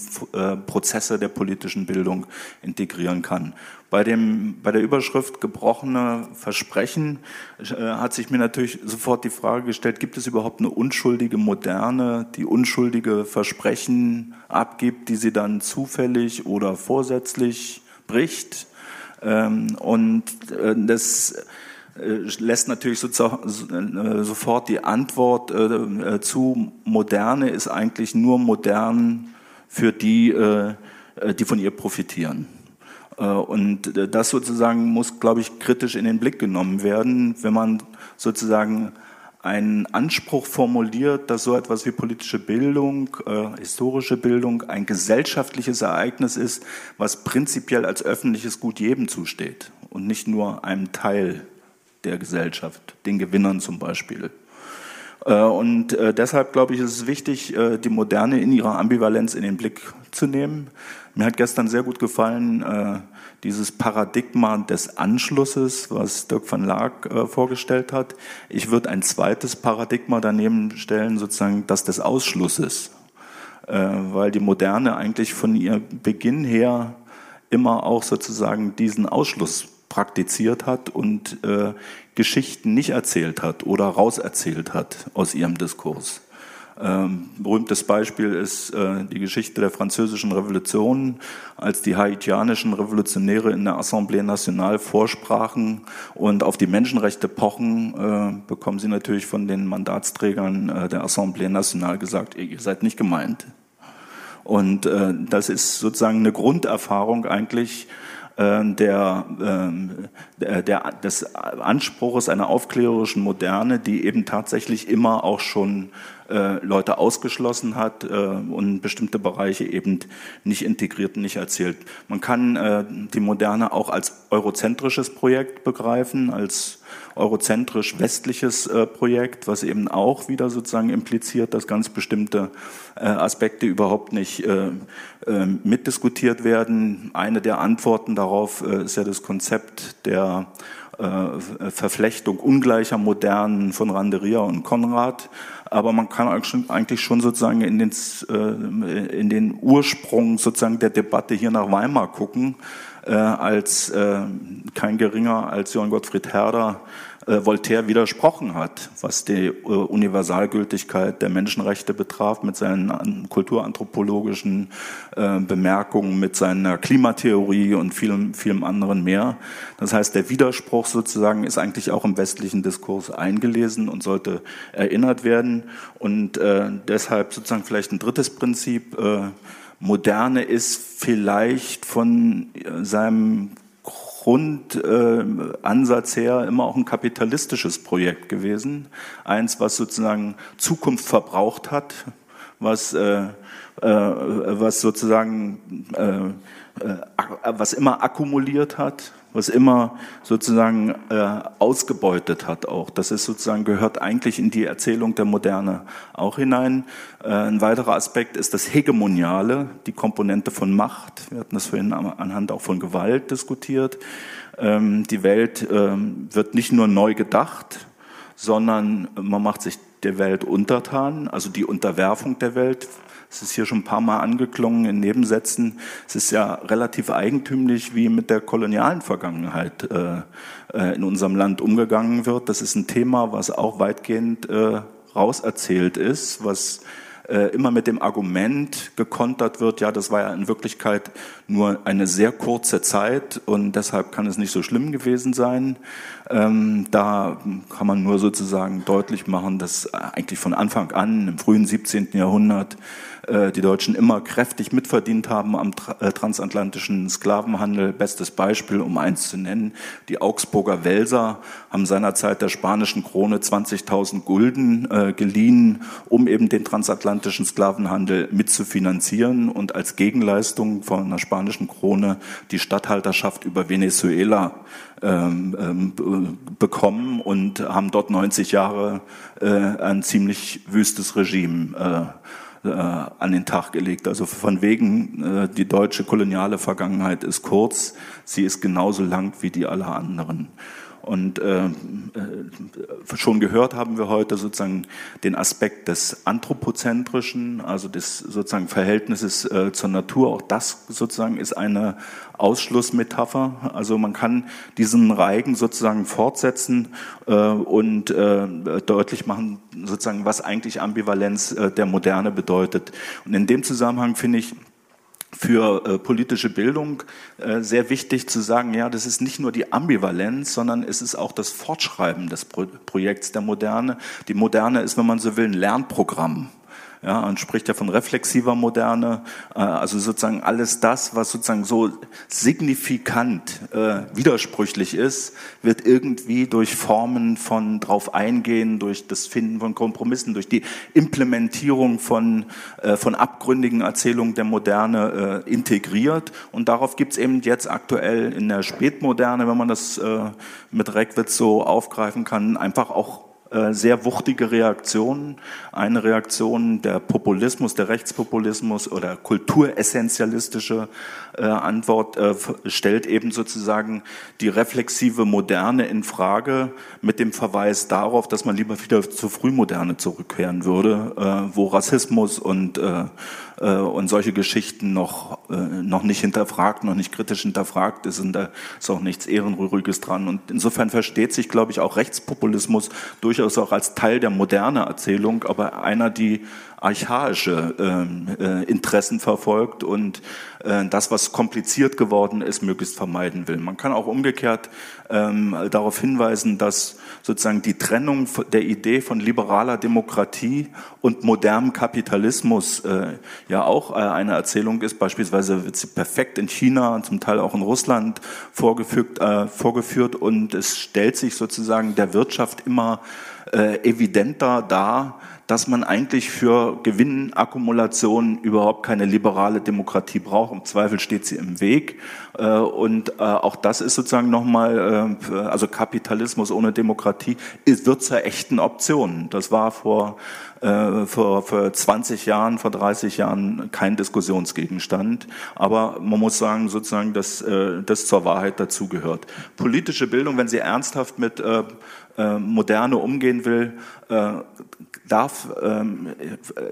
Speaker 2: Prozesse der politischen Bildung integrieren kann. Bei, dem, bei der Überschrift gebrochene Versprechen äh, hat sich mir natürlich sofort die Frage gestellt, gibt es überhaupt eine unschuldige Moderne, die unschuldige Versprechen abgibt, die sie dann zufällig oder vorsätzlich bricht? Ähm, und äh, das äh, lässt natürlich äh, sofort die Antwort zu Moderne ist eigentlich nur modern für die, die von ihr profitieren. Und das sozusagen muss, glaube ich, kritisch in den Blick genommen werden, wenn man sozusagen einen Anspruch formuliert, dass so etwas wie politische Bildung, äh, historische Bildung ein gesellschaftliches Ereignis ist, was prinzipiell als öffentliches Gut jedem zusteht und nicht nur einem Teil der Gesellschaft, den Gewinnern zum Beispiel. Äh, und äh, deshalb glaube ich, ist es wichtig, äh, die Moderne in ihrer Ambivalenz in den Blick zu nehmen. Mir hat gestern sehr gut gefallen dieses Paradigma des Anschlusses, was Dirk van Laak vorgestellt hat. Ich würde ein zweites Paradigma daneben stellen, sozusagen das des Ausschlusses, weil die Moderne eigentlich von ihr Beginn her immer auch sozusagen diesen Ausschluss praktiziert hat und äh, Geschichten nicht erzählt hat oder rauserzählt hat aus ihrem Diskurs. Ähm, berühmtes Beispiel ist äh, die Geschichte der französischen Revolution, als die haitianischen Revolutionäre in der Assemblée Nationale vorsprachen und auf die Menschenrechte pochen, äh, bekommen sie natürlich von den Mandatsträgern äh, der Assemblée Nationale gesagt, ihr seid nicht gemeint. Und äh, das ist sozusagen eine Grunderfahrung eigentlich der, ähm, der, der, des Anspruches einer aufklärerischen Moderne, die eben tatsächlich immer auch schon äh, Leute ausgeschlossen hat äh, und bestimmte Bereiche eben nicht integriert, nicht erzählt. Man kann äh, die Moderne auch als eurozentrisches Projekt begreifen, als eurozentrisch westliches äh, Projekt, was eben auch wieder sozusagen impliziert, dass ganz bestimmte äh, Aspekte überhaupt nicht äh, äh mitdiskutiert werden. Eine der Antworten darauf äh, ist ja das Konzept der äh, Verflechtung ungleicher Modernen von Randeria und Konrad. Aber man kann eigentlich schon sozusagen in den, in den Ursprung sozusagen der Debatte hier nach Weimar gucken äh, als äh, kein geringer als Johann Gottfried Herder äh, Voltaire widersprochen hat, was die äh, Universalgültigkeit der Menschenrechte betraf, mit seinen kulturanthropologischen äh, Bemerkungen, mit seiner Klimatheorie und vielem, vielem anderen mehr. Das heißt, der Widerspruch sozusagen ist eigentlich auch im westlichen Diskurs eingelesen und sollte erinnert werden. Und äh, deshalb sozusagen vielleicht ein drittes Prinzip, äh, Moderne ist vielleicht von äh, seinem Grundansatz äh, her immer auch ein kapitalistisches Projekt gewesen. Eins, was sozusagen Zukunft verbraucht hat, was, äh, äh, was sozusagen, äh, äh was immer akkumuliert hat, was immer sozusagen äh, ausgebeutet hat auch. Das ist sozusagen gehört eigentlich in die Erzählung der Moderne auch hinein. Äh, ein weiterer Aspekt ist das Hegemoniale, die Komponente von Macht. Wir hatten das vorhin anhand auch von Gewalt diskutiert. Ähm, die Welt ähm, wird nicht nur neu gedacht, sondern man macht sich der Welt untertan, also die Unterwerfung der Welt. Es ist hier schon ein paar Mal angeklungen in Nebensätzen. Es ist ja relativ eigentümlich, wie mit der kolonialen Vergangenheit äh, äh, in unserem Land umgegangen wird. Das ist ein Thema, was auch weitgehend äh, rauserzählt ist, was äh, immer mit dem Argument gekontert wird, ja, das war ja in Wirklichkeit nur eine sehr kurze Zeit und deshalb kann es nicht so schlimm gewesen sein. Ähm, da kann man nur sozusagen deutlich machen, dass eigentlich von Anfang an im frühen 17. Jahrhundert die Deutschen immer kräftig mitverdient haben am äh, transatlantischen Sklavenhandel. Bestes Beispiel, um eins zu nennen, die Augsburger Welser haben seinerzeit der spanischen Krone 20.000 Gulden äh, geliehen, um eben den transatlantischen Sklavenhandel mitzufinanzieren und als Gegenleistung von einer spanischen Krone die Statthalterschaft über Venezuela ähm, ähm, bekommen und haben dort 90 Jahre äh, ein ziemlich wüstes Regime äh, an den Tag gelegt. Also von wegen, äh, die deutsche koloniale Vergangenheit ist kurz, sie ist genauso lang wie die aller anderen. Und äh, äh, schon gehört haben wir heute sozusagen den Aspekt des Anthropozentrischen, also des sozusagen Verhältnisses äh, zur Natur. Auch das sozusagen ist eine Ausschlussmetapher. Also man kann diesen Reigen sozusagen fortsetzen äh, und äh, deutlich machen, sozusagen, was eigentlich Ambivalenz äh, der Moderne bedeutet. Und in dem Zusammenhang finde ich, für äh, politische Bildung äh, sehr wichtig zu sagen, ja, das ist nicht nur die Ambivalenz, sondern es ist auch das Fortschreiben des Pro Projekts der Moderne. Die Moderne ist, wenn man so will, ein Lernprogramm. Ja, man spricht ja von reflexiver Moderne, äh, also sozusagen alles das, was sozusagen so signifikant äh, widersprüchlich ist, wird irgendwie durch Formen von drauf eingehen, durch das Finden von Kompromissen, durch die Implementierung von, äh, von abgründigen Erzählungen der Moderne äh, integriert. Und darauf gibt es eben jetzt aktuell in der Spätmoderne, wenn man das äh, mit Reckwitz so aufgreifen kann, einfach auch sehr wuchtige Reaktionen. Eine Reaktion der Populismus, der Rechtspopulismus oder kulturessentialistische äh, Antwort äh, stellt eben sozusagen die reflexive Moderne in Frage mit dem Verweis darauf, dass man lieber wieder zur Frühmoderne zurückkehren würde, wo Rassismus und und solche Geschichten noch, noch nicht hinterfragt, noch nicht kritisch hinterfragt ist und da ist auch nichts Ehrenrühriges dran. Und insofern versteht sich, glaube ich, auch Rechtspopulismus durchaus auch als Teil der moderne Erzählung, aber einer, die archaische ähm, äh, Interessen verfolgt und äh, das, was kompliziert geworden ist, möglichst vermeiden will. Man kann auch umgekehrt ähm, darauf hinweisen, dass sozusagen die Trennung der Idee von liberaler Demokratie und modernem Kapitalismus äh, ja auch äh, eine Erzählung ist. Beispielsweise wird sie perfekt in China, zum Teil auch in Russland vorgefügt, äh, vorgeführt und es stellt sich sozusagen der Wirtschaft immer äh, evidenter dar, dass man eigentlich für Gewinnakkumulation überhaupt keine liberale Demokratie braucht. Im Zweifel steht sie im Weg. Äh, und äh, auch das ist sozusagen nochmal, äh, also Kapitalismus ohne Demokratie wird zur echten Option. Das war vor, vor, vor 20 Jahren, vor 30 Jahren kein Diskussionsgegenstand. Aber man muss sagen, sozusagen, dass das zur Wahrheit dazugehört. Politische Bildung, wenn sie ernsthaft mit Moderne umgehen will, darf ähm,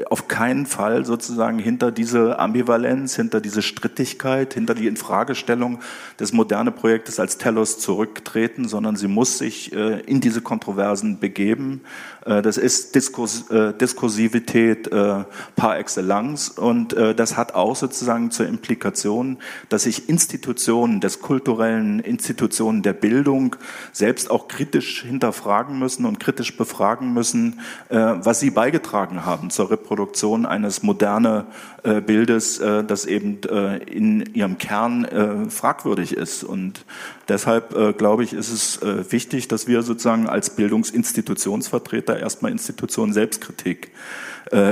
Speaker 2: auf keinen Fall sozusagen hinter diese Ambivalenz, hinter diese Strittigkeit, hinter die Infragestellung des moderne Projektes als Telos zurücktreten, sondern sie muss sich äh, in diese Kontroversen begeben. Äh, das ist Diskurs, äh, Diskursivität äh, par excellence und äh, das hat auch sozusagen zur Implikation, dass sich Institutionen des kulturellen, Institutionen der Bildung selbst auch kritisch hinterfragen müssen und kritisch befragen müssen, äh, was sie beigetragen haben zur Reproduktion eines modernen äh, Bildes, äh, das eben in ihrem Kern fragwürdig ist. Und deshalb glaube ich, ist es wichtig, dass wir sozusagen als Bildungsinstitutionsvertreter erstmal Institutionen Selbstkritik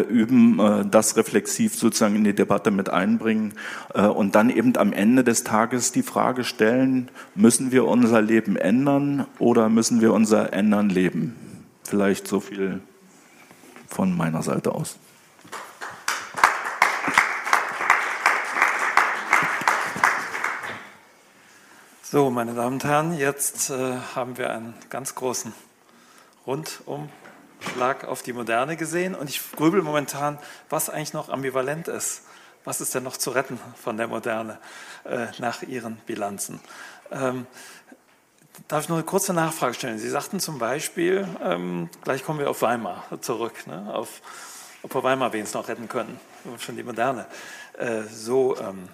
Speaker 2: üben, das reflexiv sozusagen in die Debatte mit einbringen und dann eben am Ende des Tages die Frage stellen, müssen wir unser Leben ändern oder müssen wir unser Ändern leben? Vielleicht so viel von meiner Seite aus.
Speaker 3: So, meine Damen und Herren, jetzt äh, haben wir einen ganz großen Rundumblick Schlag auf die Moderne gesehen und ich grübel momentan, was eigentlich noch ambivalent ist. Was ist denn noch zu retten von der Moderne äh, nach Ihren Bilanzen? Ähm, darf ich noch eine kurze Nachfrage stellen? Sie sagten zum Beispiel, ähm, gleich kommen wir auf Weimar zurück, ne? auf, ob wir Weimar wenigstens noch retten können, schon die Moderne, äh, so, ähm,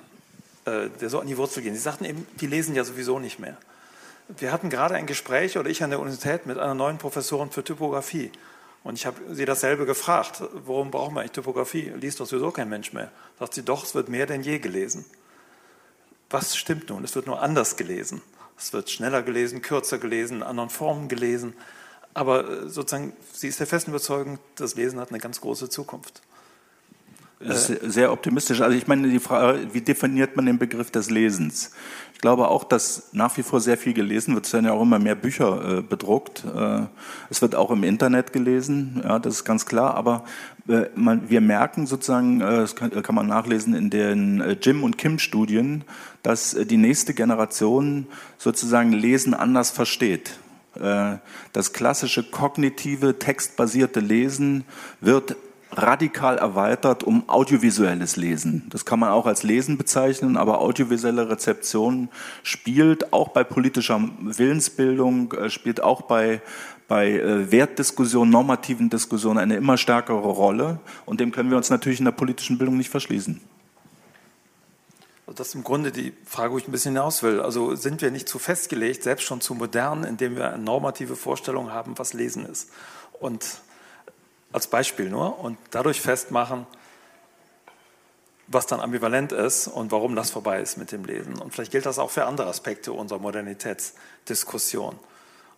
Speaker 3: äh, der so an die Wurzel gehen. Sie sagten eben, die lesen ja sowieso nicht mehr. Wir hatten gerade ein Gespräch, oder ich an der Universität, mit einer neuen Professorin für Typografie. Und ich habe sie dasselbe gefragt. Warum brauchen wir eigentlich Typografie? Liest doch sowieso kein Mensch mehr. Sagt sie, doch, es wird mehr denn je gelesen. Was stimmt nun? Es wird nur anders gelesen. Es wird schneller gelesen, kürzer gelesen, in anderen Formen gelesen. Aber äh, sozusagen, sie ist der festen Überzeugung, das Lesen hat eine ganz große Zukunft.
Speaker 2: Das ist sehr optimistisch. Also ich meine, die Frage, wie definiert man den Begriff des Lesens? Ich glaube auch, dass nach wie vor sehr viel gelesen wird. Es werden ja auch immer mehr Bücher äh, bedruckt. Äh, es wird auch im Internet gelesen, ja, das ist ganz klar. Aber äh, man, wir merken sozusagen, äh, das kann, kann, man nachlesen in den äh, Jim und Kim Studien, dass äh, die nächste Generation sozusagen Lesen anders versteht. Das klassische kognitive, textbasierte Lesen wird radikal erweitert um audiovisuelles Lesen. Das kann man auch als Lesen bezeichnen, aber audiovisuelle Rezeption spielt auch bei politischer Willensbildung, äh, spielt auch bei, bei äh, Wertdiskussionen, normativen Diskussionen eine immer stärkere Rolle. Und dem können wir uns natürlich in der politischen Bildung nicht verschließen.
Speaker 3: Das ist im Grunde die Frage, wo ich ein bisschen hinaus will. Also sind wir nicht zu festgelegt, selbst schon zu modern, indem wir normative Vorstellung haben, was Lesen ist. Und als Beispiel nur und dadurch festmachen, was dann ambivalent ist und warum das vorbei ist mit dem Lesen. Und vielleicht gilt das auch für andere Aspekte unserer Modernitätsdiskussion.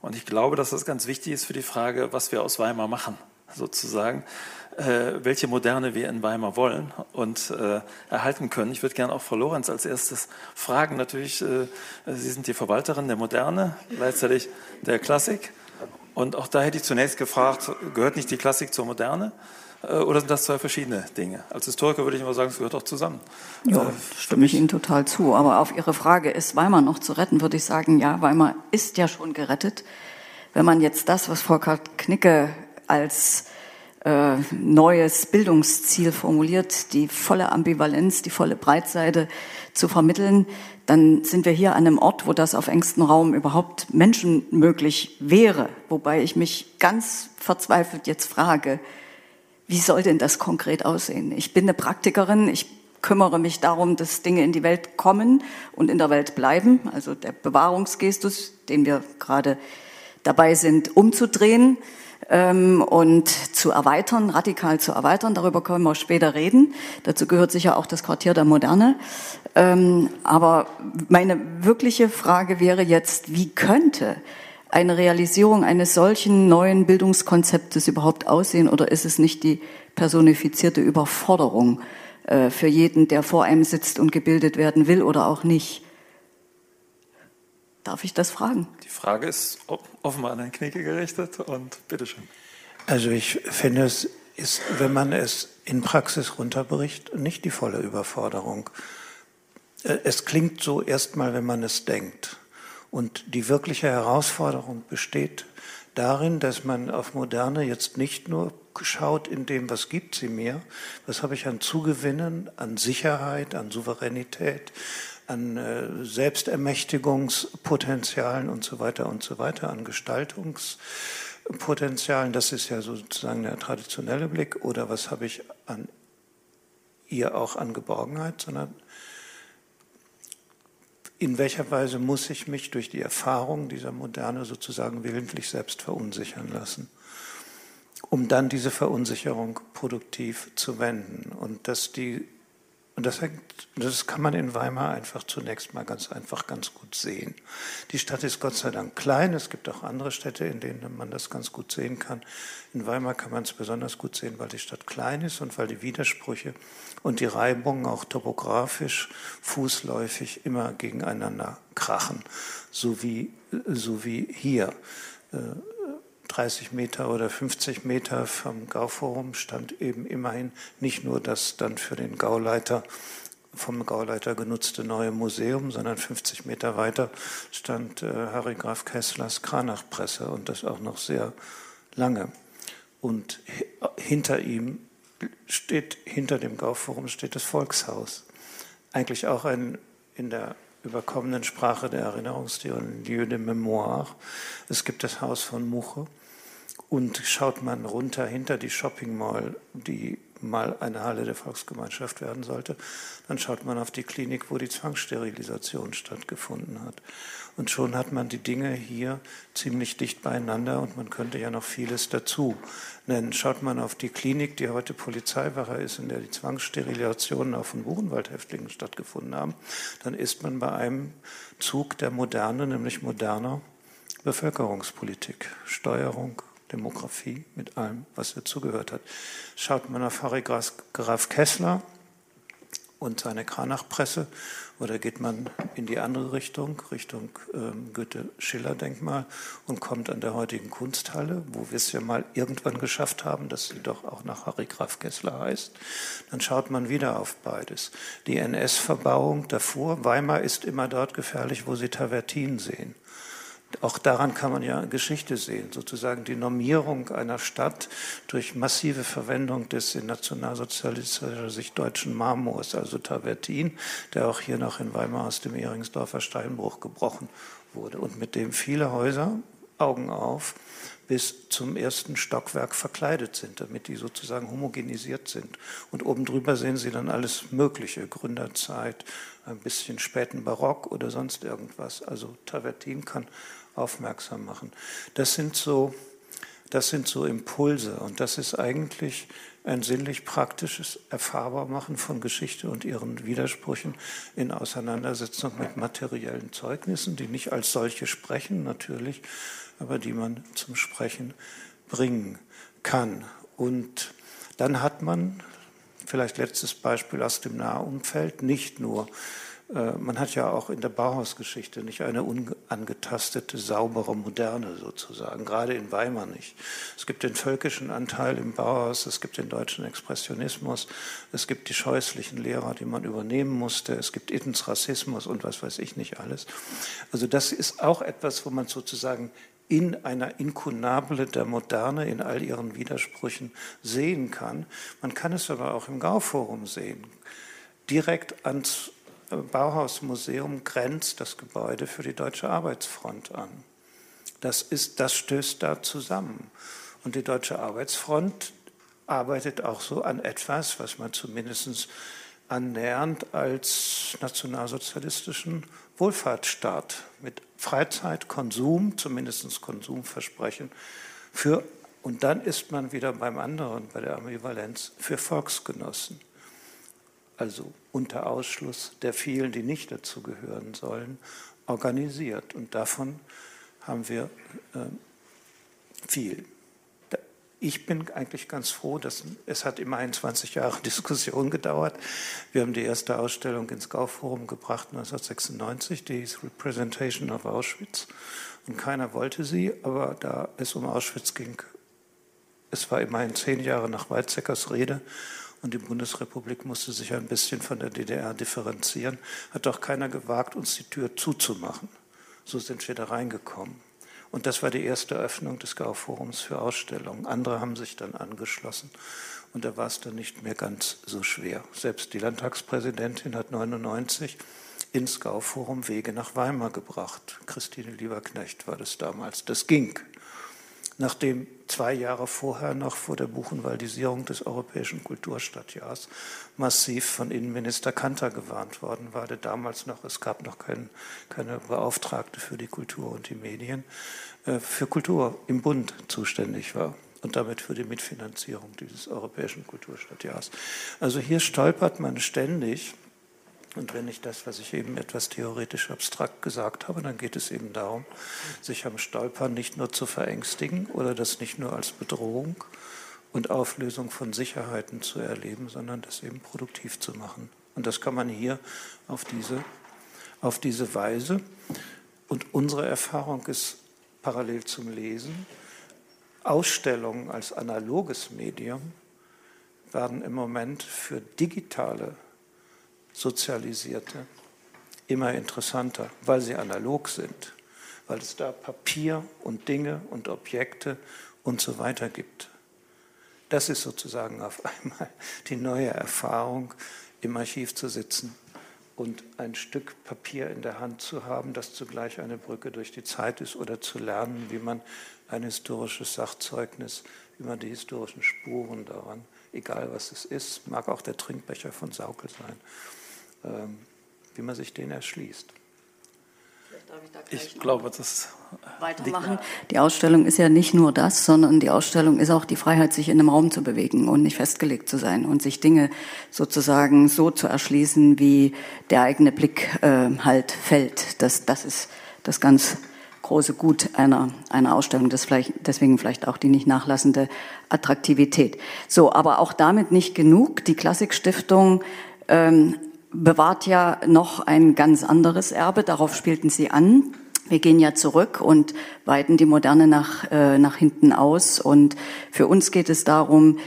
Speaker 3: Und ich glaube, dass das ganz wichtig ist für die Frage, was wir aus Weimar machen, sozusagen, äh, welche Moderne wir in Weimar wollen und äh, erhalten können. Ich würde gerne auch Frau Lorenz als erstes fragen. Natürlich, äh, Sie sind die Verwalterin der Moderne, gleichzeitig der Klassik. Und auch da hätte ich zunächst gefragt, gehört nicht die Klassik zur Moderne? Äh, oder sind das zwei verschiedene Dinge? Als Historiker würde ich immer sagen, es gehört doch zusammen.
Speaker 4: Ja, äh, stimme ich Ihnen total zu. Aber auf Ihre Frage, ist Weimar noch zu retten, würde ich sagen, ja, Weimar ist ja schon gerettet. Wenn man jetzt das, was Frau Knicke als äh, neues Bildungsziel formuliert, die volle Ambivalenz, die volle Breitseite zu vermitteln, dann sind wir hier an einem Ort, wo das auf engstem Raum überhaupt menschenmöglich wäre. Wobei ich mich ganz verzweifelt jetzt frage, wie soll denn das konkret aussehen? Ich bin eine Praktikerin, ich kümmere mich darum, dass Dinge in die Welt kommen und in der Welt bleiben. Also der Bewahrungsgestus, den wir gerade dabei sind, umzudrehen und zu erweitern, radikal zu erweitern. Darüber können wir später reden. Dazu gehört sicher auch das Quartier der Moderne. Ähm, aber meine wirkliche Frage wäre jetzt, wie könnte eine Realisierung eines solchen neuen Bildungskonzeptes überhaupt aussehen oder ist es nicht die personifizierte Überforderung äh, für jeden, der vor einem sitzt und gebildet werden will oder auch nicht? Darf ich das fragen?
Speaker 3: Frage ist offenbar an Herrn Knicke gerichtet und bitteschön.
Speaker 1: Also ich finde, es ist, wenn man es in Praxis runterbricht, nicht die volle Überforderung. Äh, es klingt so erstmal, wenn man es denkt. Und die wirkliche Herausforderung besteht darin, dass man auf Moderne jetzt nicht nur schaut in dem, was gibt sie mir, was habe ich an Zugewinnen, an Sicherheit, an Souveränität, an äh, Selbstermächtigungspotenzialen und so weiter und so weiter, an Gestaltungspotenzialen. Das ist ja sozusagen der traditionelle Blick. Oder was habe ich an ihr auch an Geborgenheit, sondern in welcher Weise muss ich mich durch die Erfahrung dieser Moderne sozusagen willentlich selbst verunsichern lassen, um dann diese Verunsicherung produktiv zu wenden. Und dass die und das, hängt, das kann man in Weimar einfach zunächst mal ganz einfach ganz gut sehen. Die Stadt ist Gott sei Dank klein. Es gibt auch andere Städte, in denen man das ganz gut sehen kann. In Weimar kann man es besonders gut sehen, weil die Stadt klein ist und weil die Widersprüche und die Reibungen auch topografisch, fußläufig immer gegeneinander krachen. So wie, so wie hier. 30 Meter oder 50 Meter vom Gauforum stand eben immerhin nicht nur das dann für den Gauleiter vom Gauleiter genutzte neue Museum, sondern 50 Meter weiter stand äh, Harry Graf Kesslers Kranachpresse und das auch noch sehr lange. Und hinter ihm steht, hinter dem Gauforum steht das Volkshaus. Eigentlich auch ein in der überkommenen Sprache der Erinnerungstheorie, Lieu de Mémoire. Es gibt das Haus von Muche. Und schaut man runter hinter die Shopping Mall, die mal eine Halle der Volksgemeinschaft werden sollte, dann schaut man auf die Klinik, wo die Zwangssterilisation stattgefunden hat. Und schon hat man die Dinge hier ziemlich dicht beieinander und man könnte ja noch vieles dazu nennen. Schaut man auf die Klinik, die heute Polizeiwache ist, in der die Zwangssterilisationen auch von Buchenwaldhäftlingen stattgefunden haben, dann ist man bei einem Zug der Moderne, nämlich moderner Bevölkerungspolitik, Steuerung, Demografie mit allem, was dazugehört hat. Schaut man auf Harry Graf Kessler und seine Kranachpresse oder geht man in die andere Richtung, Richtung ähm, Goethe-Schiller-Denkmal und kommt an der heutigen Kunsthalle, wo wir es ja mal irgendwann geschafft haben, dass sie doch auch nach Harry Graf Kessler heißt, dann schaut man wieder auf beides. Die NS-Verbauung davor, Weimar ist immer dort gefährlich, wo Sie Tavertin sehen. Auch daran kann man ja Geschichte sehen, sozusagen die Normierung einer Stadt durch massive Verwendung des in nationalsozialistischer Sicht deutschen Marmors, also Tavertin, der auch hier noch in Weimar aus dem Ehringsdorfer Steinbruch gebrochen wurde und mit dem viele Häuser, Augen auf, bis zum ersten Stockwerk verkleidet sind, damit die sozusagen homogenisiert sind. Und oben drüber sehen Sie dann alles Mögliche, Gründerzeit, ein bisschen späten Barock oder sonst irgendwas. Also Tavertin kann aufmerksam machen. Das sind so, das sind so Impulse und das ist eigentlich ein sinnlich praktisches Erfahrbarmachen von Geschichte und ihren Widersprüchen in Auseinandersetzung mit materiellen Zeugnissen, die nicht als solche sprechen natürlich, aber die man zum Sprechen bringen kann. Und dann hat man, vielleicht letztes Beispiel aus dem Nahumfeld, nicht nur äh, man hat ja auch in der Bauhausgeschichte nicht eine unangetastete, saubere Moderne sozusagen, gerade in Weimar nicht. Es gibt den völkischen Anteil im Bauhaus, es gibt den deutschen Expressionismus, es gibt die scheußlichen Lehrer, die man übernehmen musste, es gibt Ittens Rassismus und was weiß ich nicht alles. Also das ist auch etwas, wo man sozusagen in einer Inkunable der Moderne in all ihren Widersprüchen sehen kann. Man kann es aber auch im Gauforum sehen. Direkt ans Bauhausmuseum grenzt das Gebäude für die Deutsche Arbeitsfront an. Das, ist, das stößt da zusammen. Und die Deutsche Arbeitsfront arbeitet auch so an etwas, was man zumindest annähernd als nationalsozialistischen Wohlfahrtsstaat mit Freizeit, Konsum, zumindest Konsumversprechen, für, und dann ist man wieder beim anderen, bei der Ambivalenz, für Volksgenossen also unter Ausschluss der vielen, die nicht dazu gehören sollen, organisiert. Und davon haben wir äh, viel. Ich bin eigentlich ganz froh, dass es hat immerhin 20 Jahre *laughs* Diskussion gedauert. Wir haben die erste Ausstellung ins Gauforum gebracht 1996, die hieß Representation of Auschwitz. Und keiner wollte sie, aber da es um Auschwitz ging, es war immerhin zehn Jahre nach Weizsäckers Rede und die Bundesrepublik musste sich ein bisschen von der DDR differenzieren, hat doch keiner gewagt, uns die Tür zuzumachen. So sind wir da reingekommen. Und das war die erste Öffnung des Gauforums für Ausstellungen. Andere haben sich dann angeschlossen und da war es dann nicht mehr ganz so schwer. Selbst die Landtagspräsidentin hat 99 ins Gauforum Wege nach Weimar gebracht. Christine Lieberknecht war das damals. Das ging nachdem zwei Jahre vorher noch vor der Buchenwaldisierung des Europäischen Kulturstadtjahrs massiv von Innenminister Kanter gewarnt worden war, der damals noch, es gab noch kein, keine Beauftragte für die Kultur und die Medien, äh, für Kultur im Bund zuständig war und damit für die Mitfinanzierung dieses Europäischen Kulturstadtjahrs. Also hier stolpert man ständig und wenn ich das, was ich eben etwas theoretisch abstrakt gesagt habe, dann geht es eben darum, sich am Stolpern nicht nur zu verängstigen oder das nicht nur als Bedrohung und Auflösung von Sicherheiten zu erleben, sondern das eben produktiv zu machen. Und das kann man hier auf diese, auf diese Weise. Und unsere Erfahrung ist parallel zum Lesen, Ausstellungen als analoges Medium werden im Moment für digitale Sozialisierte immer interessanter, weil sie analog sind, weil es da Papier und Dinge und Objekte und so weiter gibt. Das ist sozusagen auf *laughs* einmal die neue Erfahrung, im Archiv zu sitzen und ein Stück Papier in der Hand zu haben, das zugleich eine Brücke durch die Zeit ist oder zu lernen, wie man ein historisches Sachzeugnis, wie man die historischen Spuren daran, egal was es ist, mag auch der Trinkbecher von Saukel sein, wie man sich den erschließt.
Speaker 3: Ich, ich glaube, das
Speaker 4: weitermachen. Die Ausstellung ist ja nicht nur das, sondern die Ausstellung ist auch die Freiheit, sich in einem Raum zu bewegen und nicht festgelegt zu sein und sich Dinge sozusagen so zu erschließen, wie der eigene Blick äh, halt fällt. Das, das ist das ganz große Gut einer, einer Ausstellung, das vielleicht, deswegen vielleicht auch die nicht nachlassende Attraktivität. So, aber auch damit nicht genug. Die Klassikstiftung ähm, bewahrt ja noch ein ganz anderes Erbe, darauf spielten Sie an. Wir gehen ja zurück und weiten die Moderne nach, äh, nach hinten aus. Und für uns geht es darum,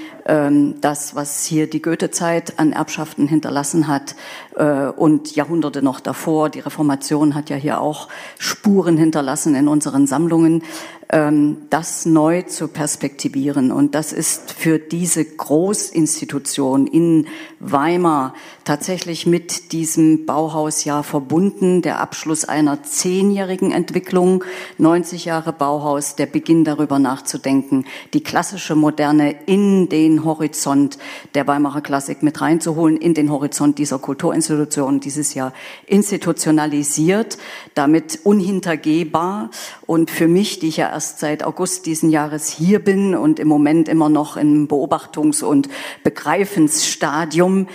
Speaker 4: das, was hier die Goethezeit an Erbschaften hinterlassen hat äh, und Jahrhunderte noch davor, die Reformation hat ja hier auch Spuren hinterlassen in unseren Sammlungen, ähm, das neu zu perspektivieren. Und das ist für diese Großinstitution in Weimar tatsächlich mit diesem Bauhausjahr verbunden. Der Abschluss einer zehnjährigen Entwicklung, 90 Jahre Bauhaus, der Beginn darüber nachzudenken, die klassische Moderne in den Horizont der Weimarer Klassik mit reinzuholen, in den Horizont dieser Kulturinstitutionen dieses Jahr institutionalisiert, damit unhintergehbar und für mich, die ich ja erst seit August diesen Jahres hier bin und im Moment immer noch im Beobachtungs- und Begreifensstadium.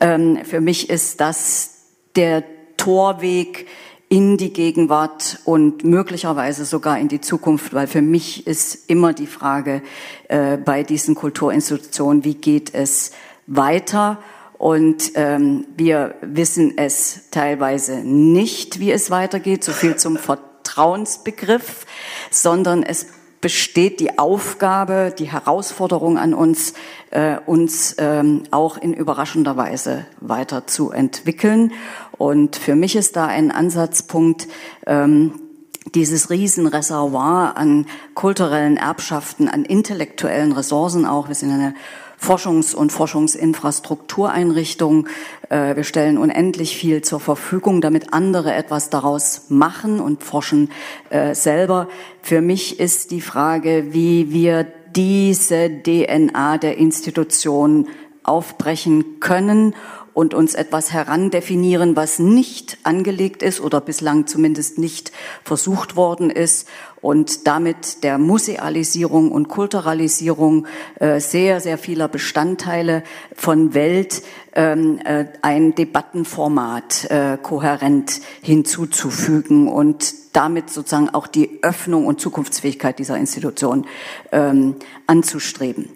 Speaker 4: Ähm, für mich ist das der Torweg in die Gegenwart und möglicherweise sogar in die Zukunft, weil für mich ist immer die Frage äh, bei diesen Kulturinstitutionen, wie geht es weiter? Und ähm, wir wissen es teilweise nicht, wie es weitergeht. So viel zum Vertrauen Vertrauensbegriff, sondern es besteht die Aufgabe, die Herausforderung an uns, äh, uns ähm, auch in überraschender Weise weiterzuentwickeln. Und für mich ist da ein Ansatzpunkt, ähm, dieses Riesenreservoir an kulturellen Erbschaften, an intellektuellen Ressourcen auch. Wir sind eine Forschungs- und Forschungsinfrastruktureinrichtung. Äh, wir stellen unendlich viel zur Verfügung, damit andere etwas daraus machen und forschen äh, selber. Für mich ist die Frage, wie wir diese DNA der Institution aufbrechen können und uns etwas herandefinieren, was nicht angelegt ist oder bislang zumindest nicht versucht worden ist und damit der Musealisierung und Kulturalisierung äh, sehr, sehr vieler Bestandteile von Welt ähm, äh, ein Debattenformat äh, kohärent hinzuzufügen und damit sozusagen auch die Öffnung und Zukunftsfähigkeit dieser Institution ähm, anzustreben.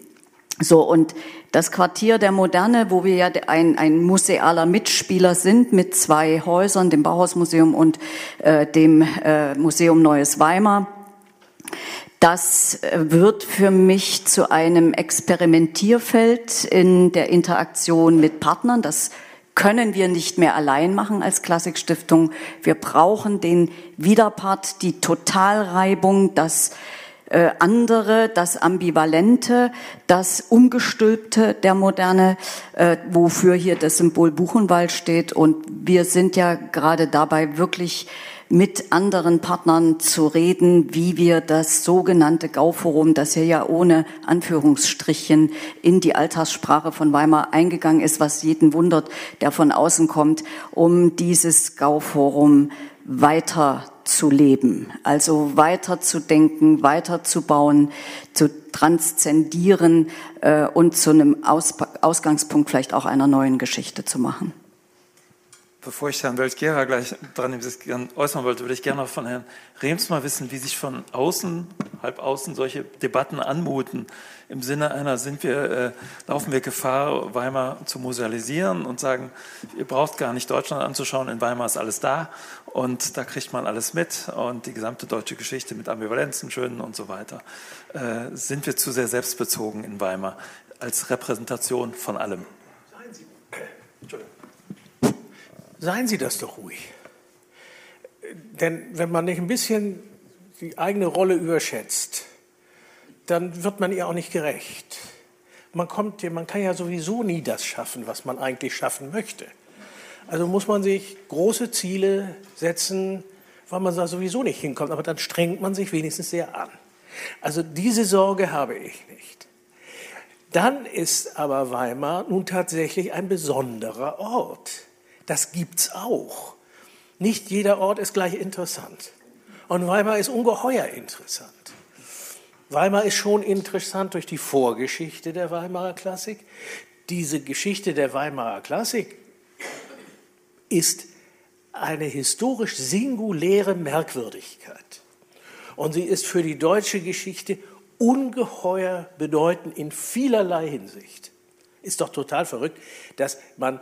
Speaker 4: So, und das Quartier der Moderne, wo wir ja ein, ein musealer Mitspieler sind mit zwei Häusern, dem Bauhausmuseum und äh, dem äh, Museum Neues Weimar, das äh, wird für mich zu einem Experimentierfeld in der Interaktion mit Partnern. Das können wir nicht mehr allein machen als Klassikstiftung. Wir brauchen den Widerpart, die Totalreibung, das äh, andere, das Ambivalente, das Umgestülpte der Moderne, äh, wofür hier das Symbol Buchenwald steht. Und wir sind ja gerade dabei, wirklich mit anderen Partnern zu reden, wie wir das sogenannte Gauforum, das hier ja ohne Anführungsstrichen in die Alltagssprache von Weimar eingegangen ist, was jeden wundert, der von außen kommt, um dieses Gauforum weiter zu leben, also weiter zu denken, weiter zu bauen, zu transzendieren äh, und zu einem Aus Ausgangspunkt vielleicht auch einer neuen Geschichte zu machen.
Speaker 3: Bevor ich Herrn Weltgera gleich dran äußern wollte, würde ich gerne noch von Herrn Rehms mal wissen, wie sich von außen, halb außen solche Debatten anmuten. Im Sinne einer, sind wir, äh, laufen wir Gefahr, Weimar zu musealisieren und sagen, ihr braucht gar nicht Deutschland anzuschauen, in Weimar ist alles da und da kriegt man alles mit und die gesamte deutsche Geschichte mit Ambivalenzen, Schönen und so weiter. Äh, sind wir zu sehr selbstbezogen in Weimar als Repräsentation von allem? Seien Sie.
Speaker 5: Entschuldigung. Seien Sie das doch ruhig. Denn wenn man nicht ein bisschen die eigene Rolle überschätzt, dann wird man ihr auch nicht gerecht. man, kommt, man kann ja sowieso nie das schaffen, was man eigentlich schaffen möchte. Also muss man sich große Ziele setzen, weil man da sowieso nicht hinkommt, aber dann strengt man sich wenigstens sehr an. Also diese Sorge habe ich nicht. Dann ist aber Weimar nun tatsächlich ein besonderer Ort. Das gibt's auch. Nicht jeder Ort ist gleich interessant. Und Weimar ist ungeheuer interessant. Weimar ist schon interessant durch die Vorgeschichte der Weimarer Klassik. Diese Geschichte der Weimarer Klassik ist eine historisch singuläre Merkwürdigkeit. Und sie ist für die deutsche Geschichte ungeheuer bedeutend in vielerlei Hinsicht. Ist doch total verrückt, dass man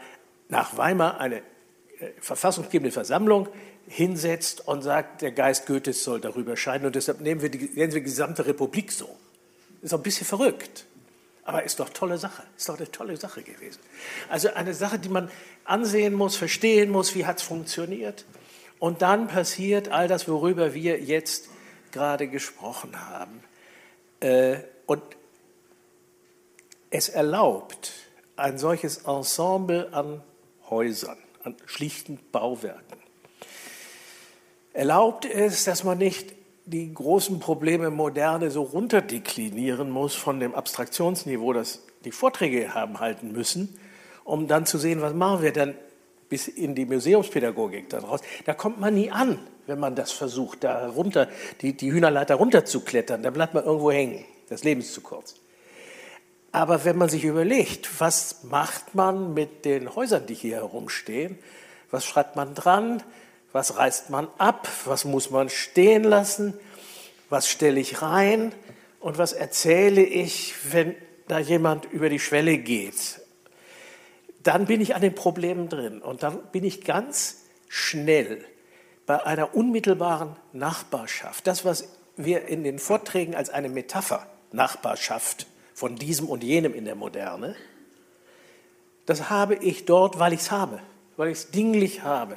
Speaker 5: nach Weimar eine äh, verfassungsgebende Versammlung hinsetzt und sagt, der Geist Goethes soll darüber scheinen und deshalb nehmen wir die, nennen wir die gesamte Republik so. Ist doch ein bisschen verrückt. Aber ist doch tolle Sache, ist doch eine tolle Sache gewesen. Also eine Sache, die man ansehen muss, verstehen muss, wie hat es funktioniert. Und dann passiert all das, worüber wir jetzt gerade gesprochen haben. Äh, und es erlaubt ein solches Ensemble an Häusern, an schlichten Bauwerken, erlaubt es, dass man nicht die großen Probleme Moderne so runterdeklinieren muss von dem Abstraktionsniveau, das die Vorträge haben halten müssen, um dann zu sehen, was machen wir dann bis in die Museumspädagogik daraus. Da kommt man nie an, wenn man das versucht, da runter, die, die Hühnerleiter runterzuklettern. Da bleibt man irgendwo hängen. Das Leben ist zu kurz. Aber wenn man sich überlegt, was macht man mit den Häusern, die hier herumstehen, was schreibt man dran, was reißt man ab, was muss man stehen lassen, was stelle ich rein und was erzähle ich, wenn da jemand über die Schwelle geht. Dann bin ich an den Problemen drin und dann bin ich ganz schnell bei einer unmittelbaren Nachbarschaft. Das, was wir in den Vorträgen als eine Metapher Nachbarschaft von diesem und jenem in der Moderne, das habe ich dort, weil ich es habe, weil ich es dinglich habe.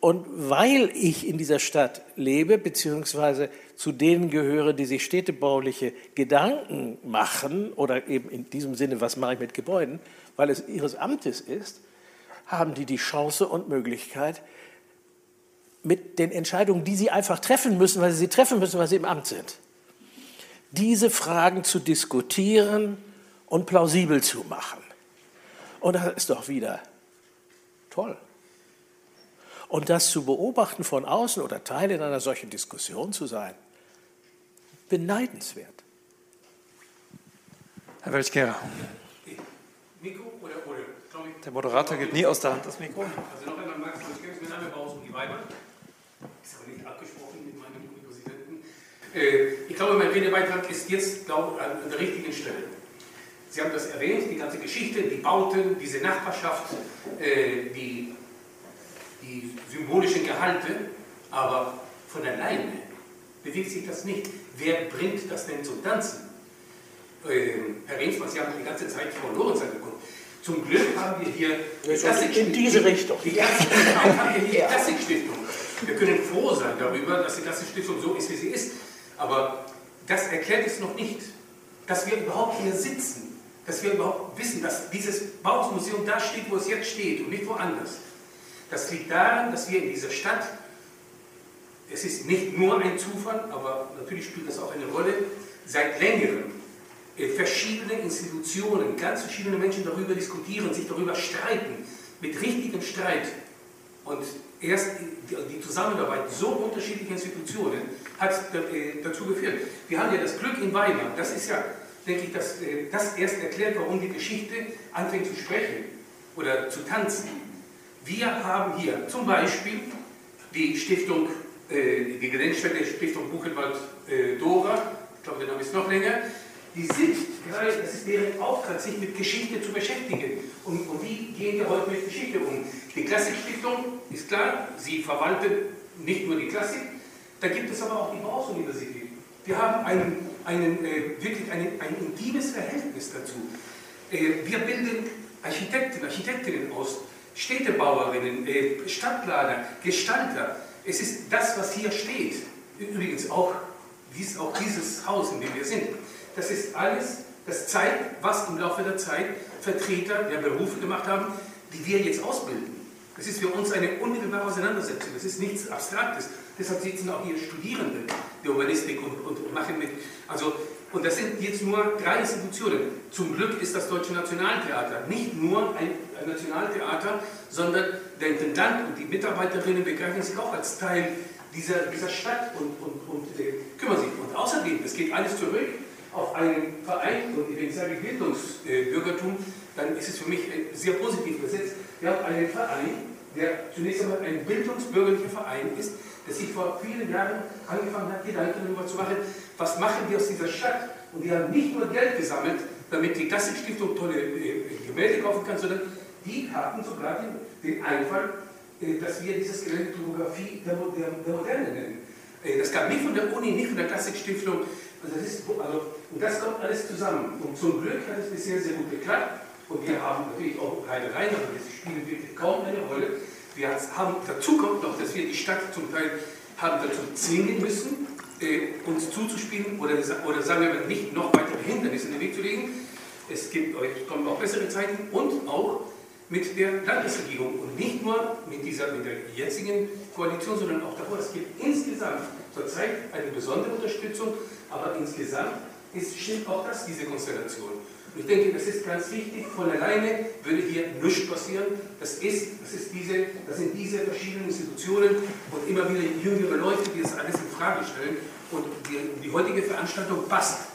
Speaker 5: Und weil ich in dieser Stadt lebe, beziehungsweise zu denen gehöre, die sich städtebauliche Gedanken machen, oder eben in diesem Sinne, was mache ich mit Gebäuden, weil es ihres Amtes ist, haben die die Chance und Möglichkeit, mit den Entscheidungen, die sie einfach treffen müssen, weil sie sie treffen müssen, weil sie im Amt sind, diese Fragen zu diskutieren und plausibel zu machen. Und das ist doch wieder toll. Und das zu beobachten von außen oder Teil in einer solchen Diskussion zu sein, beneidenswert.
Speaker 3: Herr Welchkehrer.
Speaker 6: Mikro oder, oder
Speaker 3: Der Moderator geht nie aus der Hand das Mikro.
Speaker 6: Also noch einmal, Max, ich kenne mein Name Bausen die Weiber. Ist aber nicht abgesprochen mit meinem Präsidenten. Äh, ich glaube, mein Redebeitrag ist jetzt glaub, an der richtigen Stelle. Sie haben das erwähnt, die ganze Geschichte, die Bauten, diese Nachbarschaft, äh, die die symbolischen Gehalte, aber von alleine bewegt sich das nicht. Wer bringt das denn zum Tanzen? Ähm, Herr Rehnsmann, Sie haben die ganze Zeit Frau Lorenz angeguckt. Zum Glück haben wir hier
Speaker 5: die in diese Richtung.
Speaker 6: Die Klassikstiftung *laughs* Klassikstiftung. Wir können froh sein darüber, dass die Klassikstiftung so ist, wie sie ist. Aber das erklärt es noch nicht, dass wir überhaupt hier sitzen, dass wir überhaupt wissen, dass dieses Bauhausmuseum da steht, wo es jetzt steht und nicht woanders. Das liegt daran, dass wir in dieser Stadt, es ist nicht nur ein Zufall, aber natürlich spielt das auch eine Rolle, seit längerem verschiedene Institutionen, ganz verschiedene Menschen darüber diskutieren, sich darüber streiten, mit richtigem Streit. Und erst die Zusammenarbeit so unterschiedlicher Institutionen hat äh, dazu geführt. Wir haben ja das Glück in Weimar, das ist ja, denke ich, das, äh, das erst erklärt, warum die Geschichte anfängt zu sprechen oder zu tanzen. Wir haben hier zum Beispiel die Stiftung, äh, die Gedenkstätte Stiftung Buchenwald-Dora, äh, ich glaube, der Name ist noch länger, die sind das ist deren Auftrag, sich mit Geschichte zu beschäftigen. Und, und wie gehen wir heute mit Geschichte um? Die Klassikstiftung ist klar, sie verwaltet nicht nur die Klassik, da gibt es aber auch die Bauhaus-Universität. Wir haben einen, einen, äh, wirklich ein, ein intimes Verhältnis dazu. Äh, wir bilden Architekten, Architektinnen aus, Städtebauerinnen, äh, Stadtplaner, Gestalter. Es ist das, was hier steht. Übrigens auch, dies, auch dieses Haus, in dem wir sind. Das ist alles Das zeigt, was im Laufe der Zeit Vertreter der Berufe gemacht haben, die wir jetzt ausbilden. Das ist für uns eine unmittelbare Auseinandersetzung. Das ist nichts Abstraktes. Deshalb sitzen auch hier Studierende der Urbanistik und, und machen mit. Also, und das sind jetzt nur drei Institutionen. Zum Glück ist das Deutsche Nationaltheater nicht nur ein, Nationaltheater, sondern der Intendant und die Mitarbeiterinnen begreifen sich auch als Teil dieser, dieser Stadt und, und, und äh, kümmern sich. Und außerdem, es geht alles zurück auf einen Verein, und wenn ich sage Bildungsbürgertum, dann ist es für mich äh, sehr positiv gesetzt. Wir haben einen Verein, der zunächst einmal ein bildungsbürgerlicher Verein ist, der sich vor vielen Jahren angefangen hat, Gedanken darüber zu machen, was machen wir aus dieser Stadt. Und die haben nicht nur Geld gesammelt, damit die Gassenstiftung tolle äh, Gemälde kaufen kann, sondern die hatten sogar den, den Einfall, äh, dass wir dieses Gelände Tomographie der, der, der Moderne nennen. Äh, das kam nicht von der Uni, nicht von der Klassikstiftung. Also das, ist, also, und das kommt alles zusammen. Und zum Glück hat es bisher sehr gut geklappt. Und wir haben natürlich auch Reitereien, aber das spielen wirklich kaum eine Rolle. Wir haben, dazu kommt noch, dass wir die Stadt zum Teil haben dazu zwingen müssen, äh, uns zuzuspielen oder, oder sagen wir mal nicht noch weitere Hindernisse in den Weg zu legen. Es gibt, es kommen auch bessere Zeiten und auch mit der Landesregierung und nicht nur mit, dieser, mit der jetzigen Koalition, sondern auch davor. Es gibt insgesamt zurzeit eine besondere Unterstützung, aber insgesamt ist, stimmt auch das, diese Konstellation. Ich denke, das ist ganz wichtig. Von alleine würde hier nichts passieren. Das, ist, das, ist diese, das sind diese verschiedenen Institutionen und immer wieder jüngere Leute, die das alles in Frage stellen. Und die, die heutige Veranstaltung passt.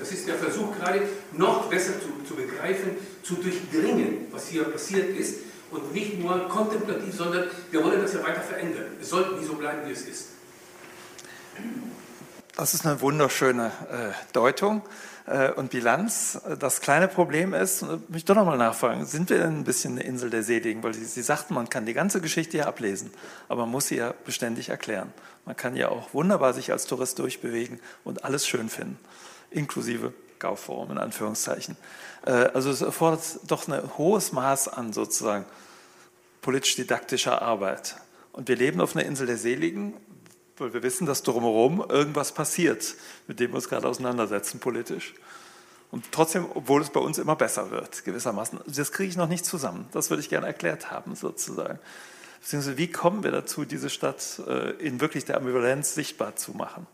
Speaker 6: Das ist der Versuch gerade, noch besser zu, zu begreifen, zu durchdringen, was hier passiert ist. Und nicht nur kontemplativ, sondern wir wollen das ja weiter verändern. Es soll nie so bleiben, wie es ist.
Speaker 3: Das ist eine wunderschöne äh, Deutung und Bilanz. Das kleine Problem ist, und mich doch nochmal nachfragen, sind wir denn ein bisschen eine Insel der Seligen? Weil Sie, Sie sagten, man kann die ganze Geschichte ja ablesen, aber man muss sie ja beständig erklären. Man kann ja auch wunderbar sich als Tourist durchbewegen und alles schön finden, inklusive Gauform in Anführungszeichen. Äh, also es erfordert doch ein hohes Maß an sozusagen politisch-didaktischer Arbeit. Und wir leben auf einer Insel der Seligen, weil wir wissen, dass drumherum irgendwas passiert, mit dem wir uns gerade auseinandersetzen politisch. Und trotzdem, obwohl es bei uns immer besser wird, gewissermaßen, das kriege ich noch nicht zusammen. Das würde ich gerne erklärt haben, sozusagen. Beziehungsweise, wie kommen wir dazu, diese Stadt äh, in wirklich der Ambivalenz sichtbar zu machen?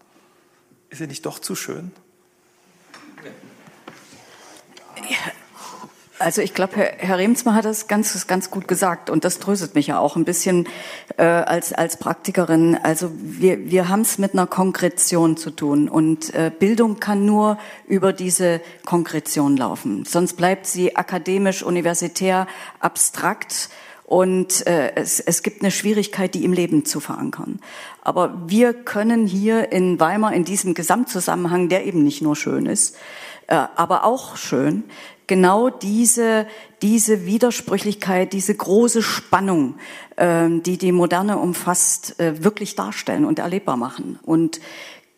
Speaker 3: Ist sie nicht doch zu schön?
Speaker 4: Ja, also ich glaube, Herr, Herr Remsma hat das ganz, ganz gut gesagt und das tröstet mich ja auch ein bisschen äh, als, als Praktikerin. Also wir, wir haben es mit einer Konkretion zu tun und äh, Bildung kann nur über diese Konkretion laufen. Sonst bleibt sie akademisch, universitär, abstrakt und äh, es, es gibt eine Schwierigkeit, die im Leben zu verankern. Aber wir können hier in Weimar in diesem Gesamtzusammenhang, der eben nicht nur schön ist, äh, aber auch schön, genau diese, diese Widersprüchlichkeit, diese große Spannung, äh, die die Moderne umfasst, äh, wirklich darstellen und erlebbar machen. Und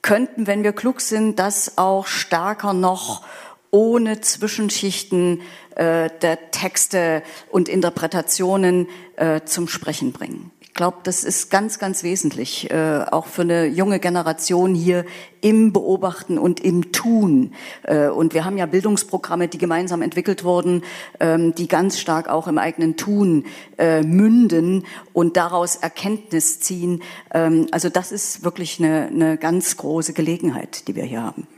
Speaker 4: könnten, wenn wir klug sind, das auch stärker noch ohne Zwischenschichten äh, der Texte und Interpretationen äh, zum Sprechen bringen glaube, das ist ganz, ganz wesentlich, äh, auch für eine junge Generation hier im Beobachten und im Tun. Äh, und wir haben ja Bildungsprogramme, die gemeinsam entwickelt wurden, ähm, die ganz stark auch im eigenen Tun äh, münden und daraus Erkenntnis ziehen. Ähm, also das ist wirklich eine, eine ganz große Gelegenheit, die wir hier haben.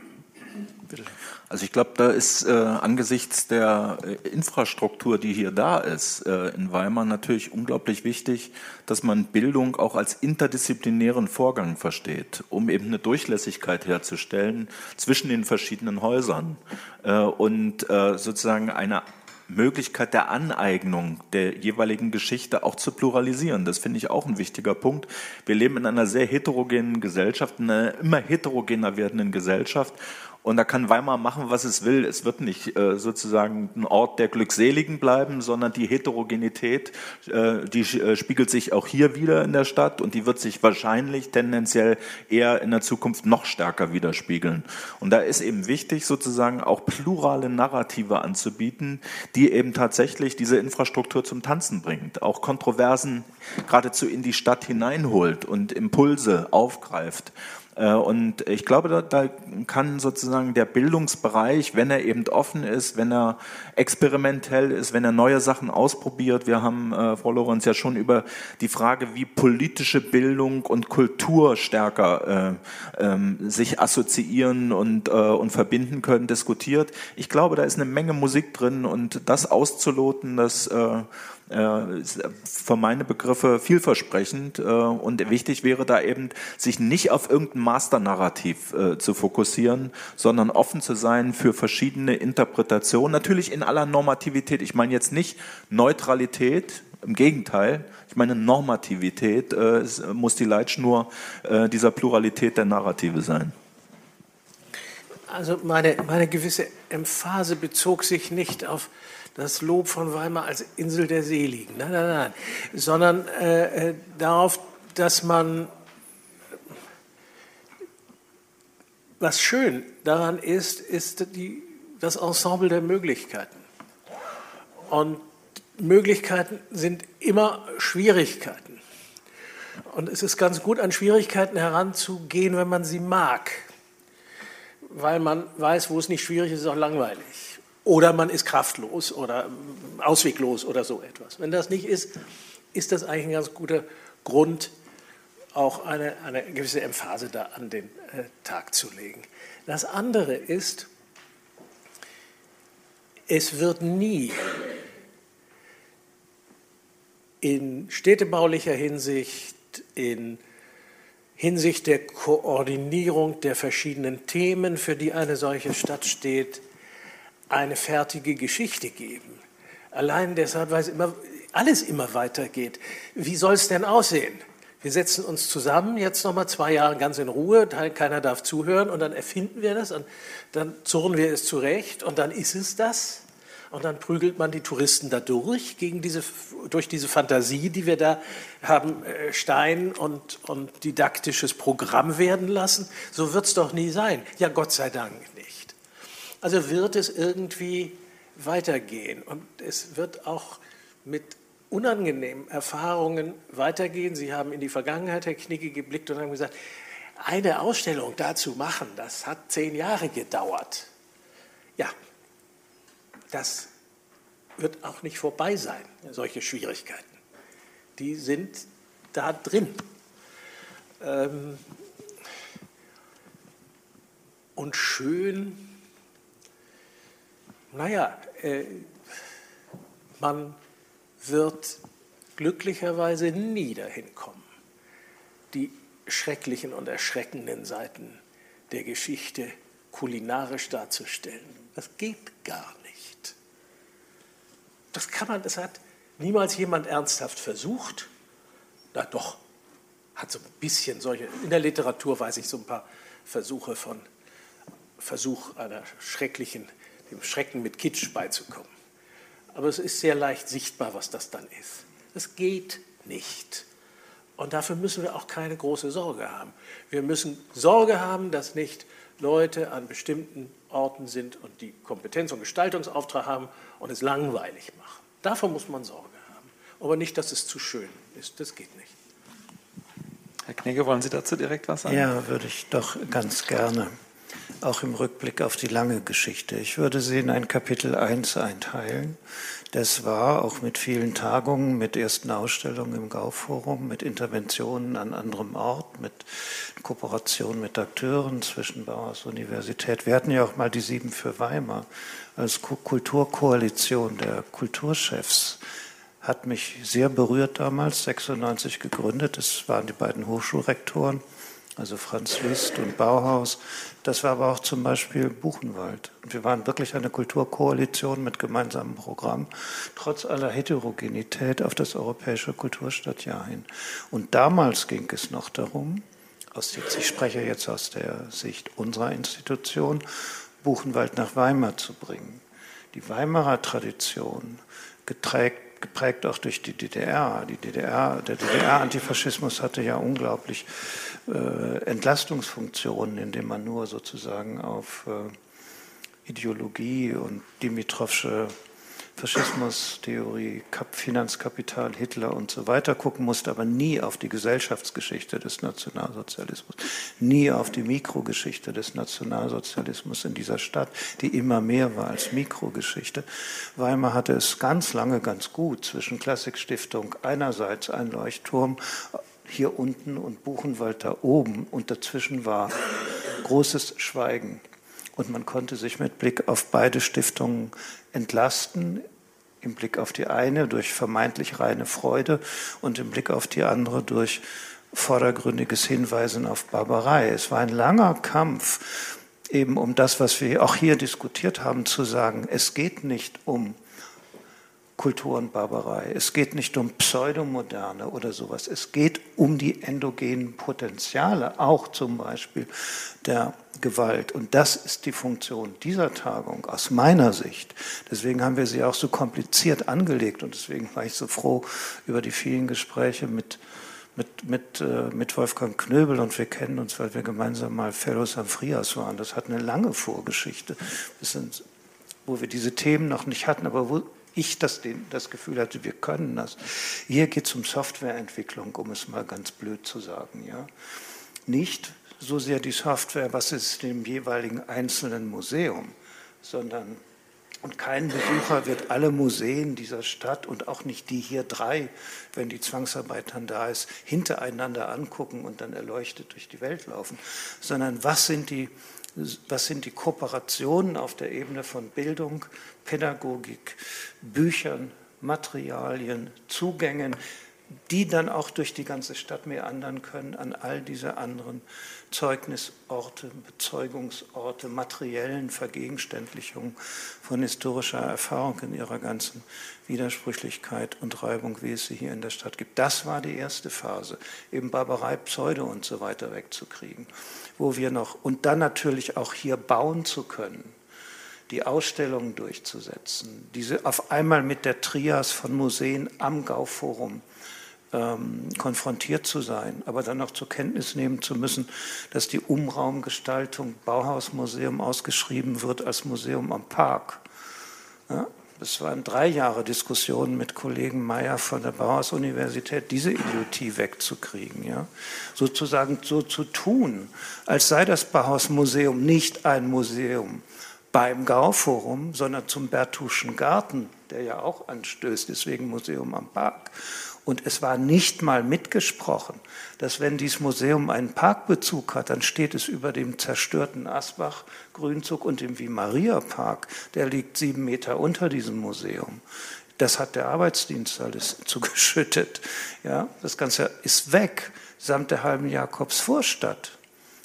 Speaker 2: Also ich glaube, da ist äh, angesichts der äh, Infrastruktur, die hier da ist, äh, in Weimar natürlich unglaublich wichtig, dass man Bildung auch als interdisziplinären Vorgang versteht, um eben eine Durchlässigkeit herzustellen zwischen den verschiedenen Häusern äh, und äh, sozusagen eine Möglichkeit der Aneignung der jeweiligen Geschichte auch zu pluralisieren. Das finde ich auch ein wichtiger Punkt. Wir leben in einer sehr heterogenen Gesellschaft, in einer immer heterogener werdenden Gesellschaft. Und da kann Weimar machen, was es will. Es wird nicht äh, sozusagen ein Ort der Glückseligen bleiben, sondern die Heterogenität, äh, die äh, spiegelt sich auch hier wieder in der Stadt und die wird sich wahrscheinlich tendenziell eher in der Zukunft noch stärker widerspiegeln. Und da ist eben wichtig, sozusagen auch plurale Narrative anzubieten, die eben tatsächlich diese Infrastruktur zum Tanzen bringt, auch Kontroversen geradezu in die Stadt hineinholt und Impulse aufgreift und ich glaube, da, da kann sozusagen der Bildungsbereich, wenn er eben offen ist, wenn er experimentell ist, wenn er neue Sachen ausprobiert, wir haben, äh, Frau Lorenz, ja schon über die Frage, wie politische Bildung und Kultur stärker äh, ähm, sich assoziieren und, äh, und verbinden können, diskutiert. Ich glaube, da ist eine Menge Musik drin und das auszuloten, das äh, äh, für meine Begriffe vielversprechend. Äh, und wichtig wäre da eben, sich nicht auf irgendein Masternarrativ äh, zu fokussieren, sondern offen zu sein für verschiedene Interpretationen. Natürlich in aller Normativität. Ich meine jetzt nicht Neutralität, im Gegenteil, ich meine Normativität äh, muss die Leitschnur äh, dieser Pluralität der Narrative sein.
Speaker 5: Also meine, meine gewisse Emphase bezog sich nicht auf das Lob von Weimar als Insel der Seligen. Nein, nein, nein. Sondern äh, äh, darauf, dass man, was schön daran ist, ist die, das Ensemble der Möglichkeiten. Und Möglichkeiten sind immer Schwierigkeiten. Und es ist ganz gut, an Schwierigkeiten heranzugehen, wenn man sie mag. Weil man weiß, wo es nicht schwierig ist, ist auch langweilig oder man ist kraftlos oder ausweglos oder so etwas. Wenn das nicht ist, ist das eigentlich ein ganz guter Grund, auch eine, eine gewisse Emphase da an den äh, Tag zu legen. Das andere ist, es wird nie in städtebaulicher Hinsicht, in Hinsicht der Koordinierung der verschiedenen Themen, für die eine solche Stadt steht, eine fertige Geschichte geben. Allein deshalb, weil es immer, alles immer weitergeht. Wie soll es denn aussehen? Wir setzen uns zusammen, jetzt nochmal zwei Jahre ganz in Ruhe, keiner darf zuhören und dann erfinden wir das und dann zurren wir es zurecht und dann ist es das. Und dann prügelt man die Touristen da durch, gegen diese, durch diese Fantasie, die wir da haben, äh, Stein und, und didaktisches Programm werden lassen. So wird es doch nie sein. Ja, Gott sei Dank. Also wird es irgendwie weitergehen und es wird auch mit unangenehmen Erfahrungen weitergehen. Sie haben in die Vergangenheit, Herr Knicke, geblickt und haben gesagt, eine Ausstellung dazu machen, das hat zehn Jahre gedauert. Ja, das wird auch nicht vorbei sein, solche Schwierigkeiten. Die sind da drin. Ähm und schön naja, äh, man wird glücklicherweise nie dahin kommen, die schrecklichen und erschreckenden Seiten der Geschichte kulinarisch darzustellen. Das geht gar nicht. Das kann man, das hat niemals jemand ernsthaft versucht. Na doch, hat so ein bisschen solche, in der Literatur weiß ich so ein paar Versuche von Versuch einer schrecklichen dem Schrecken mit Kitsch beizukommen. Aber es ist sehr leicht sichtbar, was das dann ist. Es geht nicht. Und dafür müssen wir auch keine große Sorge haben. Wir müssen Sorge haben, dass nicht Leute an bestimmten Orten sind und die Kompetenz und Gestaltungsauftrag haben und es langweilig machen. Davor muss man Sorge haben. Aber nicht, dass es zu schön ist. Das geht nicht.
Speaker 3: Herr Knigge, wollen Sie dazu direkt was sagen?
Speaker 1: Ja, würde ich doch ganz gerne auch im Rückblick auf die lange Geschichte. Ich würde sie in ein Kapitel 1 einteilen. Das war auch mit vielen Tagungen, mit ersten Ausstellungen im Gauforum, mit Interventionen an anderem Ort, mit Kooperation mit Akteuren zwischen Bauhaus Universität. Wir hatten ja auch mal die Sieben für Weimar als Kulturkoalition der Kulturchefs hat mich sehr berührt damals, 96 gegründet. Das waren die beiden Hochschulrektoren also Franz Liszt und Bauhaus. Das war aber auch zum Beispiel Buchenwald. Und wir waren wirklich eine Kulturkoalition mit gemeinsamem Programm, trotz aller Heterogenität auf das Europäische Kulturstadtjahr hin. Und damals ging es noch darum, aus, ich spreche jetzt aus der Sicht unserer Institution, Buchenwald nach Weimar zu bringen. Die Weimarer Tradition geträgt geprägt auch durch die DDR. Die DDR der DDR-Antifaschismus hatte ja unglaublich Entlastungsfunktionen, indem man nur sozusagen auf äh, Ideologie und Dimitrovsche Faschismustheorie, Finanzkapital, Hitler und so weiter gucken musste, aber nie auf die Gesellschaftsgeschichte des Nationalsozialismus, nie auf die Mikrogeschichte des Nationalsozialismus in dieser Stadt, die immer mehr war als Mikrogeschichte. Weimar hatte es ganz lange ganz gut zwischen Klassikstiftung einerseits ein Leuchtturm hier unten und Buchenwald da oben und dazwischen war großes Schweigen. Und man konnte sich mit Blick auf beide Stiftungen entlasten, im Blick auf die eine durch vermeintlich reine Freude und im Blick auf die andere durch vordergründiges Hinweisen auf Barbarei. Es war ein langer Kampf, eben um das, was wir auch hier diskutiert haben, zu sagen, es geht nicht um Kultur und Barbarei. Es geht nicht um Pseudomoderne oder sowas. Es geht um die endogenen Potenziale, auch zum Beispiel der Gewalt. Und das ist die Funktion dieser Tagung aus meiner Sicht. Deswegen haben wir sie auch so kompliziert angelegt und deswegen war ich so froh über die vielen Gespräche mit mit, mit, äh, mit Wolfgang Knöbel und wir kennen uns, weil wir gemeinsam mal Fellows am Frias waren. Das hat eine lange Vorgeschichte, sind, wo wir diese Themen noch nicht hatten, aber wo ich das, das Gefühl hatte, wir können das. Hier geht es um Softwareentwicklung, um es mal ganz blöd zu sagen. Ja? Nicht so sehr die Software, was ist im jeweiligen einzelnen Museum, sondern und kein Besucher wird alle Museen dieser Stadt und auch nicht die hier drei, wenn die Zwangsarbeit dann da ist, hintereinander angucken und dann erleuchtet durch die Welt laufen, sondern was sind die, was sind die Kooperationen auf der Ebene von Bildung, Pädagogik, Büchern, Materialien, Zugängen, die dann auch durch die ganze Stadt meandern können an all diese anderen Zeugnisorte, Bezeugungsorte, materiellen Vergegenständlichungen von historischer Erfahrung in ihrer ganzen Widersprüchlichkeit und Reibung, wie es sie hier in der Stadt gibt. Das war die erste Phase, eben Barbarei, Pseudo und so weiter wegzukriegen, wo wir noch, und dann natürlich auch hier bauen zu können die Ausstellungen durchzusetzen, diese auf einmal mit der Trias von Museen am Gauforum ähm, konfrontiert zu sein, aber dann auch zur Kenntnis nehmen zu müssen, dass die Umraumgestaltung Bauhausmuseum ausgeschrieben wird als Museum am Park. Es waren drei Jahre Diskussionen mit Kollegen Meyer von der Bauhaus-Universität, diese Idiotie wegzukriegen. Ja? Sozusagen so zu tun, als sei das Bauhausmuseum nicht ein Museum, beim Gauforum, sondern zum Bertuschen Garten, der ja auch anstößt, deswegen Museum am Park. Und es war nicht mal mitgesprochen, dass wenn dieses Museum einen Parkbezug hat, dann steht es über dem zerstörten Asbach-Grünzug und dem Wie-Maria-Park. Der liegt sieben Meter unter diesem Museum. Das hat der Arbeitsdienst alles *laughs* zugeschüttet. Ja, das Ganze ist weg, samt der halben Jakobsvorstadt.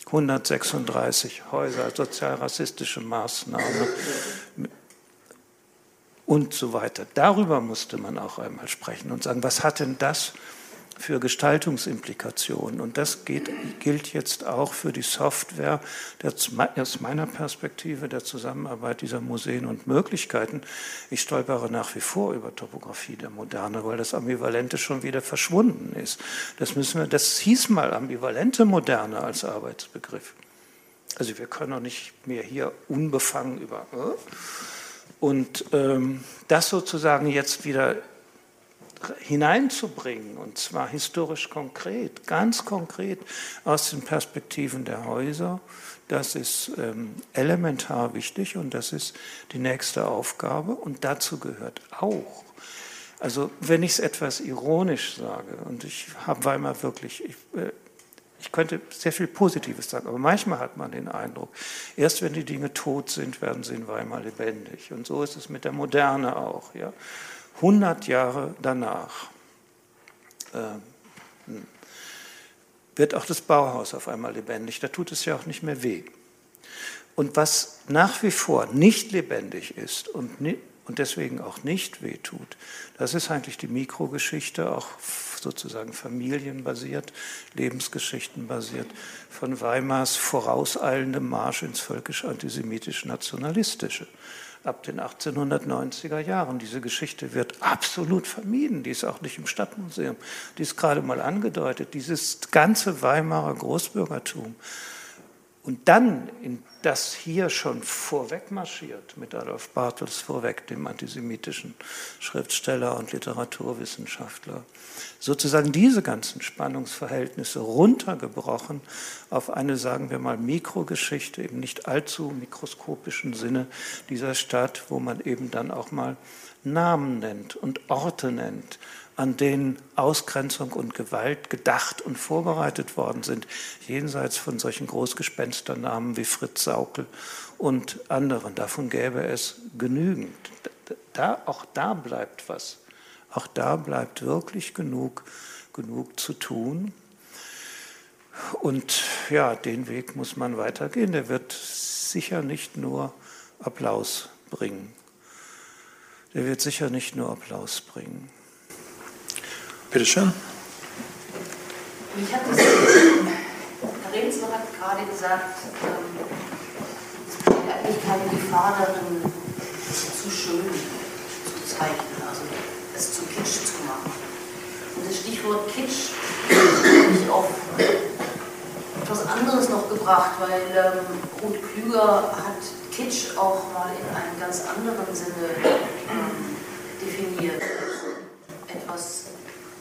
Speaker 1: 136 Häuser, sozialrassistische Maßnahmen und so weiter. Darüber musste man auch einmal sprechen und sagen, was hat denn das für Gestaltungsimplikationen? Und das geht, gilt jetzt auch für die Software der, aus meiner Perspektive der Zusammenarbeit dieser Museen und Möglichkeiten. Ich stolpere nach wie vor über Topografie der Moderne, weil das Ambivalente schon wieder verschwunden ist. Das, müssen wir, das hieß mal ambivalente Moderne als Arbeitsbegriff. Also wir können auch nicht mehr hier unbefangen über... Äh, und ähm, das sozusagen jetzt wieder hineinzubringen, und zwar historisch konkret, ganz konkret aus den Perspektiven der Häuser, das ist ähm, elementar wichtig und das ist die nächste Aufgabe. Und dazu gehört auch, also wenn ich es etwas ironisch sage, und ich habe Weimar wirklich, ich, äh, ich könnte sehr viel Positives sagen, aber manchmal hat man den Eindruck, erst wenn die Dinge tot sind, werden sie in Weimar lebendig. Und so ist es mit der Moderne auch. Ja. 100 Jahre danach äh, wird auch das Bauhaus auf einmal lebendig. Da tut es ja auch nicht mehr weh. Und was nach wie vor nicht lebendig ist und, und deswegen auch nicht wehtut, das ist eigentlich die Mikrogeschichte, auch sozusagen familienbasiert, lebensgeschichtenbasiert, von Weimars vorauseilendem Marsch ins völkisch-antisemitisch-nationalistische ab den 1890er Jahren. Diese Geschichte wird absolut vermieden. Die ist auch nicht im Stadtmuseum. Die ist gerade mal angedeutet. Dieses ganze Weimarer Großbürgertum. Und dann in das hier schon vorweg marschiert, mit Adolf Bartels vorweg, dem antisemitischen Schriftsteller und Literaturwissenschaftler, sozusagen diese ganzen Spannungsverhältnisse runtergebrochen auf eine, sagen wir mal, Mikrogeschichte, eben nicht allzu mikroskopischen Sinne dieser Stadt, wo man eben dann auch mal Namen nennt und Orte nennt, an denen Ausgrenzung und Gewalt gedacht und vorbereitet worden sind, jenseits von solchen Großgespensternamen wie Fritz Saukel und anderen. Davon gäbe es genügend. Da, auch da bleibt was. Auch da bleibt wirklich genug, genug zu tun. Und ja, den Weg muss man weitergehen. Der wird sicher nicht nur Applaus bringen. Der wird sicher nicht nur Applaus bringen.
Speaker 3: Bitte schön.
Speaker 7: Mich hat das, Herr Rehnsler hat gerade gesagt, es besteht eigentlich keine Gefahr darin, zu schön zu zeichnen, also es zu kitsch zu machen. Und das Stichwort kitsch habe ich auf etwas anderes noch gebracht, weil ähm, Ruth Klüger hat Kitsch auch mal in einem ganz anderen Sinne ähm, definiert. Etwas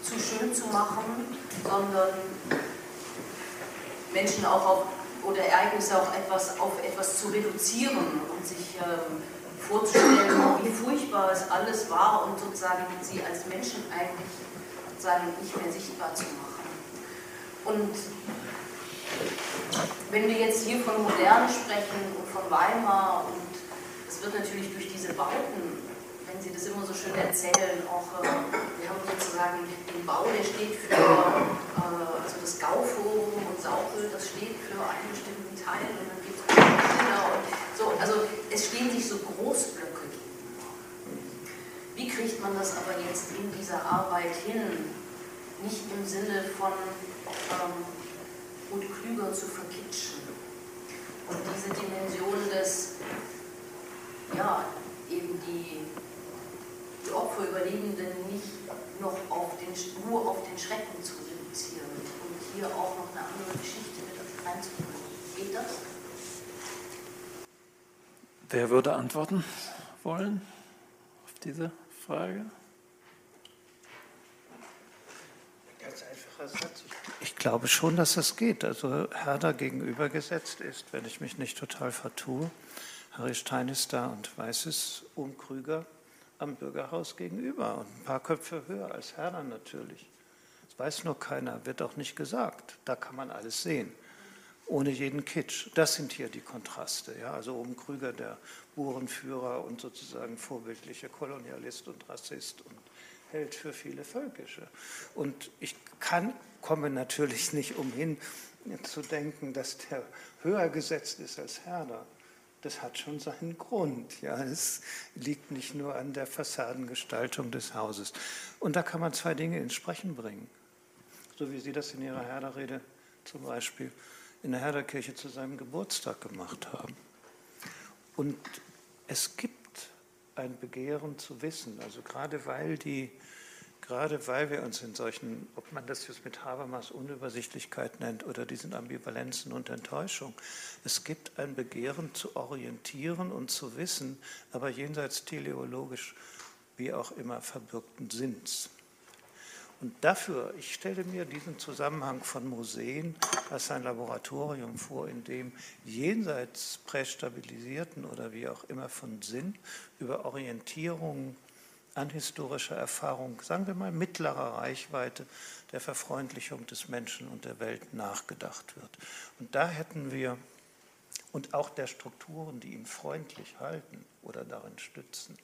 Speaker 7: zu schön zu machen, sondern Menschen auch auf, oder Ereignisse auch etwas, auf etwas zu reduzieren und sich ähm, vorzustellen, wie furchtbar es alles war und sozusagen sie als Menschen eigentlich sozusagen nicht mehr sichtbar zu machen. Und wenn wir jetzt hier von Moderne sprechen und von Weimar und es wird natürlich durch diese Bauten wenn Sie das immer so schön erzählen, auch äh, wir haben sozusagen den Bau, der steht für, äh, also das Gauforum und Saukel, das steht für einen bestimmten Teil und dann gibt es so, also es stehen sich so Großblöcke gegenüber. Wie kriegt man das aber jetzt in dieser Arbeit hin, nicht im Sinne von ähm, und klüger zu verkitschen und diese Dimension des, ja, eben die die Opferüberlebenden nicht noch auf den, nur auf den Schrecken zu reduzieren und hier auch noch eine andere Geschichte mit reinzubringen. Geht das?
Speaker 3: Wer würde antworten wollen auf diese Frage?
Speaker 1: Ganz einfacher Satz. Ich glaube schon, dass das geht. Also Herder gegenübergesetzt ist, wenn ich mich nicht total vertue. Harry Stein ist da und weiß es um Krüger am Bürgerhaus gegenüber und ein paar Köpfe höher als Herder natürlich. Das weiß nur keiner, wird auch nicht gesagt. Da kann man alles sehen, ohne jeden Kitsch. Das sind hier die Kontraste. Ja? Also oben Krüger, der Burenführer und sozusagen vorbildliche Kolonialist und Rassist und Held für viele Völkische. Und ich kann, komme natürlich nicht umhin zu denken, dass der höher gesetzt ist als Herder das hat schon seinen Grund. Ja, es liegt nicht nur an der Fassadengestaltung des Hauses. Und da kann man zwei Dinge ins Sprechen bringen. So wie Sie das in Ihrer Herderrede zum Beispiel in der Herderkirche zu seinem Geburtstag gemacht haben. Und es gibt ein Begehren zu wissen, also gerade weil die gerade weil wir uns in solchen, ob man das jetzt mit Habermas Unübersichtlichkeit nennt oder diesen Ambivalenzen und Enttäuschung, es gibt ein Begehren zu orientieren und zu wissen, aber jenseits teleologisch wie auch immer verbürgten Sinns. Und dafür, ich stelle mir diesen Zusammenhang von Museen als ein Laboratorium vor, in dem jenseits prästabilisierten oder wie auch immer von Sinn über Orientierung an historischer Erfahrung, sagen wir mal mittlerer Reichweite der Verfreundlichung des Menschen und der Welt nachgedacht wird. Und da hätten wir, und auch der Strukturen, die ihn freundlich halten oder darin stützen,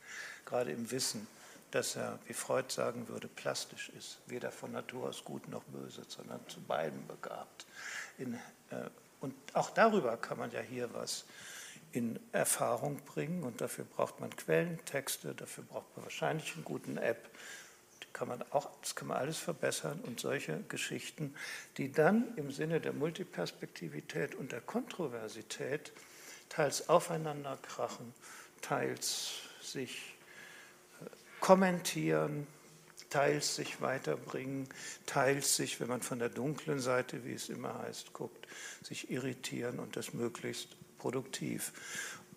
Speaker 1: gerade im Wissen, dass er, wie Freud sagen würde, plastisch ist, weder von Natur aus gut noch böse, sondern zu beiden begabt. In, äh, und auch darüber kann man ja hier was in Erfahrung bringen. Und dafür braucht man Quellentexte, dafür braucht man wahrscheinlich einen guten App. Kann man auch, das kann man alles verbessern und solche Geschichten, die dann im Sinne der Multiperspektivität und der Kontroversität teils aufeinander krachen, teils sich äh, kommentieren, teils sich weiterbringen, teils sich, wenn man von der dunklen Seite, wie es immer heißt, guckt, sich irritieren und das möglichst produktiv.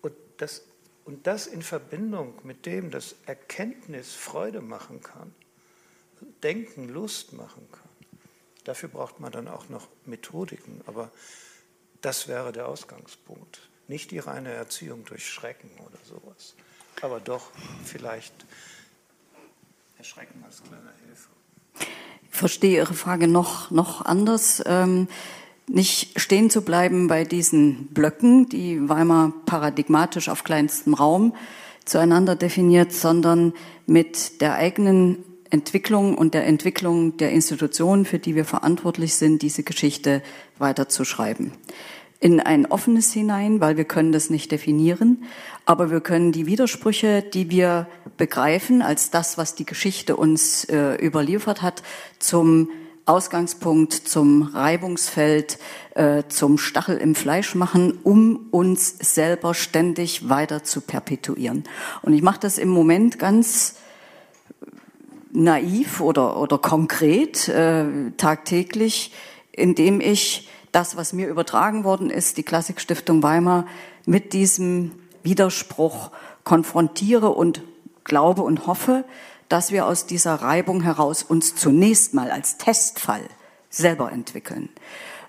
Speaker 1: Und das, und das in Verbindung mit dem, dass Erkenntnis Freude machen kann, Denken Lust machen kann. Dafür braucht man dann auch noch Methodiken, aber das wäre der Ausgangspunkt. Nicht die reine Erziehung durch Schrecken oder sowas, aber doch vielleicht Erschrecken als kleine Hilfe.
Speaker 4: Ich verstehe Ihre Frage noch, noch anders. Ähm, nicht stehen zu bleiben bei diesen Blöcken, die Weimar paradigmatisch auf kleinstem Raum zueinander definiert, sondern mit der eigenen Entwicklung und der Entwicklung der Institutionen, für die wir verantwortlich sind, diese Geschichte weiterzuschreiben. In ein offenes hinein, weil wir können das nicht definieren, aber wir können die Widersprüche, die wir begreifen als das, was die Geschichte uns äh, überliefert hat, zum Ausgangspunkt, zum Reibungsfeld, äh, zum Stachel im Fleisch machen, um uns selber ständig weiter zu perpetuieren. Und ich mache das im Moment ganz naiv oder, oder konkret äh, tagtäglich, indem ich das, was mir übertragen worden ist, die Klassikstiftung Weimar, mit diesem Widerspruch konfrontiere und glaube und hoffe, dass wir aus dieser Reibung heraus uns zunächst mal als Testfall selber entwickeln.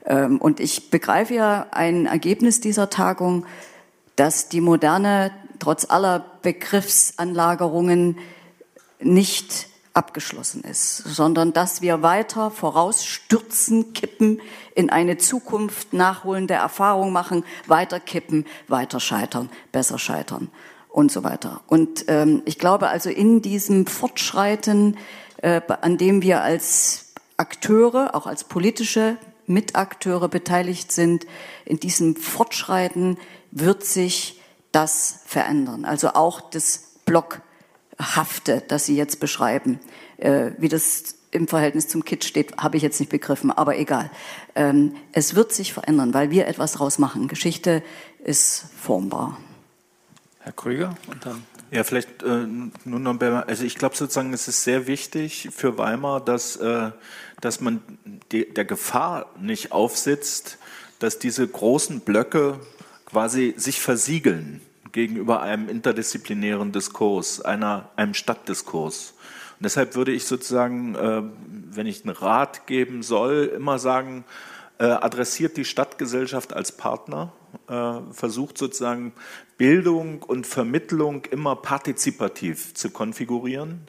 Speaker 4: Ähm, und ich begreife ja ein Ergebnis dieser Tagung, dass die Moderne trotz aller Begriffsanlagerungen nicht abgeschlossen ist, sondern dass wir weiter vorausstürzen, kippen, in eine Zukunft nachholende Erfahrung machen, weiter kippen, weiter scheitern, besser scheitern und so weiter. Und ähm, ich glaube also in diesem Fortschreiten, äh, an dem wir als Akteure, auch als politische Mitakteure beteiligt sind, in diesem Fortschreiten wird sich das verändern. Also auch das Block hafte, das Sie jetzt beschreiben. Äh, wie das im Verhältnis zum Kitsch steht, habe ich jetzt nicht begriffen, aber egal. Ähm, es wird sich verändern, weil wir etwas draus machen. Geschichte ist formbar.
Speaker 3: Herr Krüger und dann.
Speaker 2: Ja, vielleicht äh, nur noch, also ich glaube sozusagen, es ist sehr wichtig für Weimar, dass, äh, dass man die, der Gefahr nicht aufsitzt, dass diese großen Blöcke quasi sich versiegeln gegenüber einem interdisziplinären Diskurs, einer, einem Stadtdiskurs. Und deshalb würde ich sozusagen, äh, wenn ich einen Rat geben soll, immer sagen, äh, adressiert die Stadtgesellschaft als Partner, äh, versucht sozusagen Bildung und Vermittlung immer partizipativ zu konfigurieren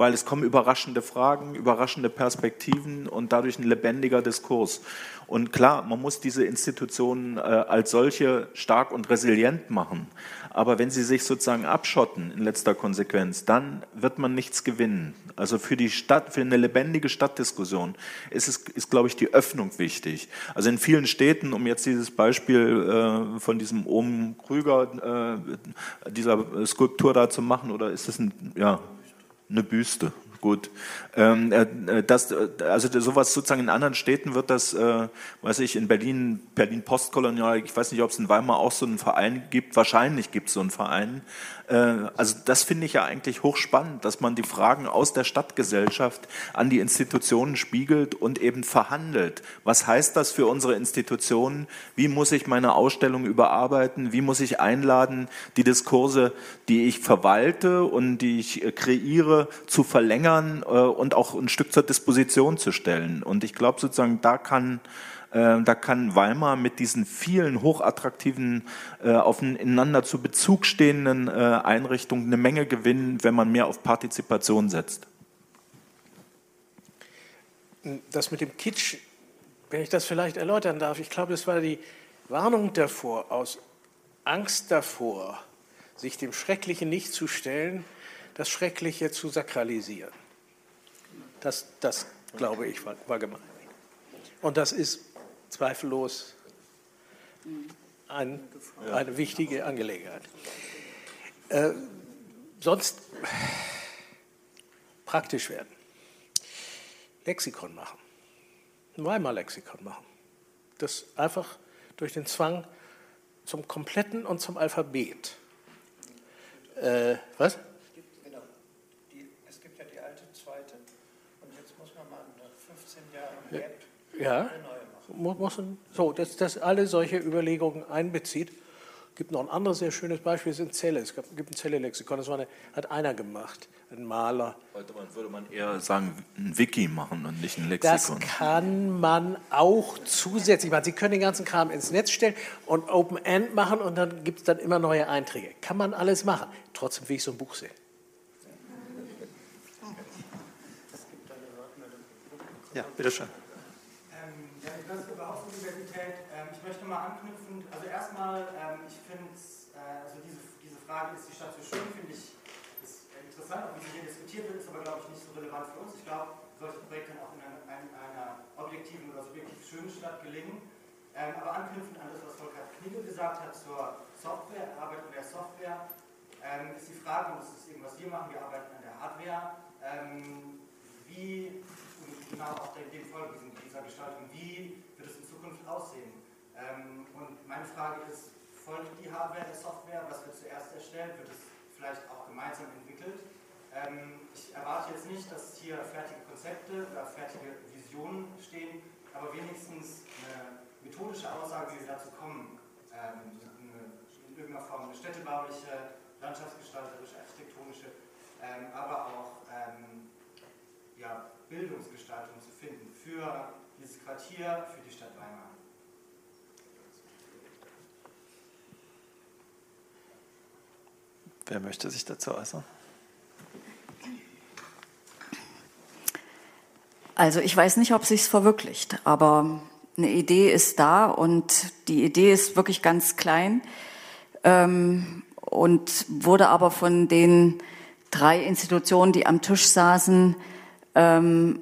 Speaker 2: weil es kommen überraschende Fragen, überraschende Perspektiven und dadurch ein lebendiger Diskurs. Und klar, man muss diese Institutionen äh, als solche stark und resilient machen. Aber wenn sie sich sozusagen abschotten in letzter Konsequenz, dann wird man nichts gewinnen. Also für die Stadt, für eine lebendige Stadtdiskussion ist es, ist, glaube ich, die Öffnung wichtig. Also in vielen Städten, um jetzt dieses Beispiel äh, von diesem Ohm Krüger, äh, dieser Skulptur da zu machen, oder ist es ein, ja, eine Büste? Gut. Ähm, äh, äh, das, äh, also sowas sozusagen in anderen Städten wird das, äh, weiß ich, in Berlin, Berlin postkolonial, ich weiß nicht, ob es in Weimar auch so einen Verein gibt, wahrscheinlich gibt es so einen Verein, also das finde ich ja eigentlich hochspannend, dass man die Fragen aus der Stadtgesellschaft an die Institutionen spiegelt und eben verhandelt. Was heißt das für unsere Institutionen? Wie muss ich meine Ausstellung überarbeiten? Wie muss ich einladen, die Diskurse, die ich verwalte und die ich äh, kreiere, zu verlängern äh, und auch ein Stück zur Disposition zu stellen? Und ich glaube sozusagen, da kann äh, da kann Weimar mit diesen vielen hochattraktiven, äh, aufeinander zu Bezug stehenden äh, Einrichtungen eine Menge gewinnen, wenn man mehr auf Partizipation setzt.
Speaker 5: Das mit dem Kitsch, wenn ich das vielleicht erläutern darf, ich glaube, das war die Warnung davor, aus Angst davor, sich dem Schrecklichen nicht zu stellen, das Schreckliche zu sakralisieren. Das, das glaube ich, war, war gemeint. Und das ist zweifellos ein, eine wichtige Angelegenheit. Äh, sonst praktisch werden. Lexikon machen. Ein Weimar-Lexikon machen. Das einfach durch den Zwang zum Kompletten und zum Alphabet. Äh, was?
Speaker 1: Genau. es gibt ja die alte zweite. Und jetzt muss man mal nach 15 Jahren Gap
Speaker 5: ja. eine muss, so, dass das alle solche Überlegungen einbezieht gibt noch ein anderes sehr schönes Beispiel, das ist in Celle. Es gibt ein Celle-Lexikon, das eine, hat einer gemacht, ein Maler.
Speaker 2: Heute würde man eher sagen, ein Wiki machen und nicht ein Lexikon.
Speaker 5: Das kann man auch zusätzlich machen. Sie können den ganzen Kram ins Netz stellen und Open End machen und dann gibt es dann immer neue Einträge. Kann man alles machen. Trotzdem will ich so ein Buch sehen.
Speaker 3: Ja, bitteschön.
Speaker 8: Die Universität. Ähm, ich möchte mal anknüpfen. Also erstmal, ähm, ich finde, äh, also diese, diese Frage, ist die Stadt so schön, finde ich ist interessant, auch wie sie hier diskutiert wird, ist aber, glaube ich, nicht so relevant für uns. Ich glaube, solche Projekte auch in einer, in einer objektiven oder subjektiv schönen Stadt gelingen. Ähm, aber anknüpfend an das, was Volker Knigge gesagt hat zur Software, Arbeit an der Software, ähm, ist die Frage, und das ist eben, was wir machen, wir arbeiten an der Hardware, wie genau auch dem, Folge dieser Gestaltung. Wie wird es in Zukunft aussehen? Ähm, und meine Frage ist, folgt die Hardware der Software? Was wird zuerst erstellt? Wird es vielleicht auch gemeinsam entwickelt? Ähm, ich erwarte jetzt nicht, dass hier fertige Konzepte oder fertige Visionen stehen, aber wenigstens eine methodische Aussage, wie wir dazu kommen, ähm, in irgendeiner Form eine städtebauliche, landschaftsgestalterische, architektonische, ähm, aber auch ähm, ja, Bildungsgestaltung zu finden für dieses Quartier, für die Stadt Weimar.
Speaker 3: Wer möchte sich dazu äußern?
Speaker 4: Also ich weiß nicht, ob sich verwirklicht, aber eine Idee ist da und die Idee ist wirklich ganz klein ähm, und wurde aber von den drei Institutionen, die am Tisch saßen, ähm,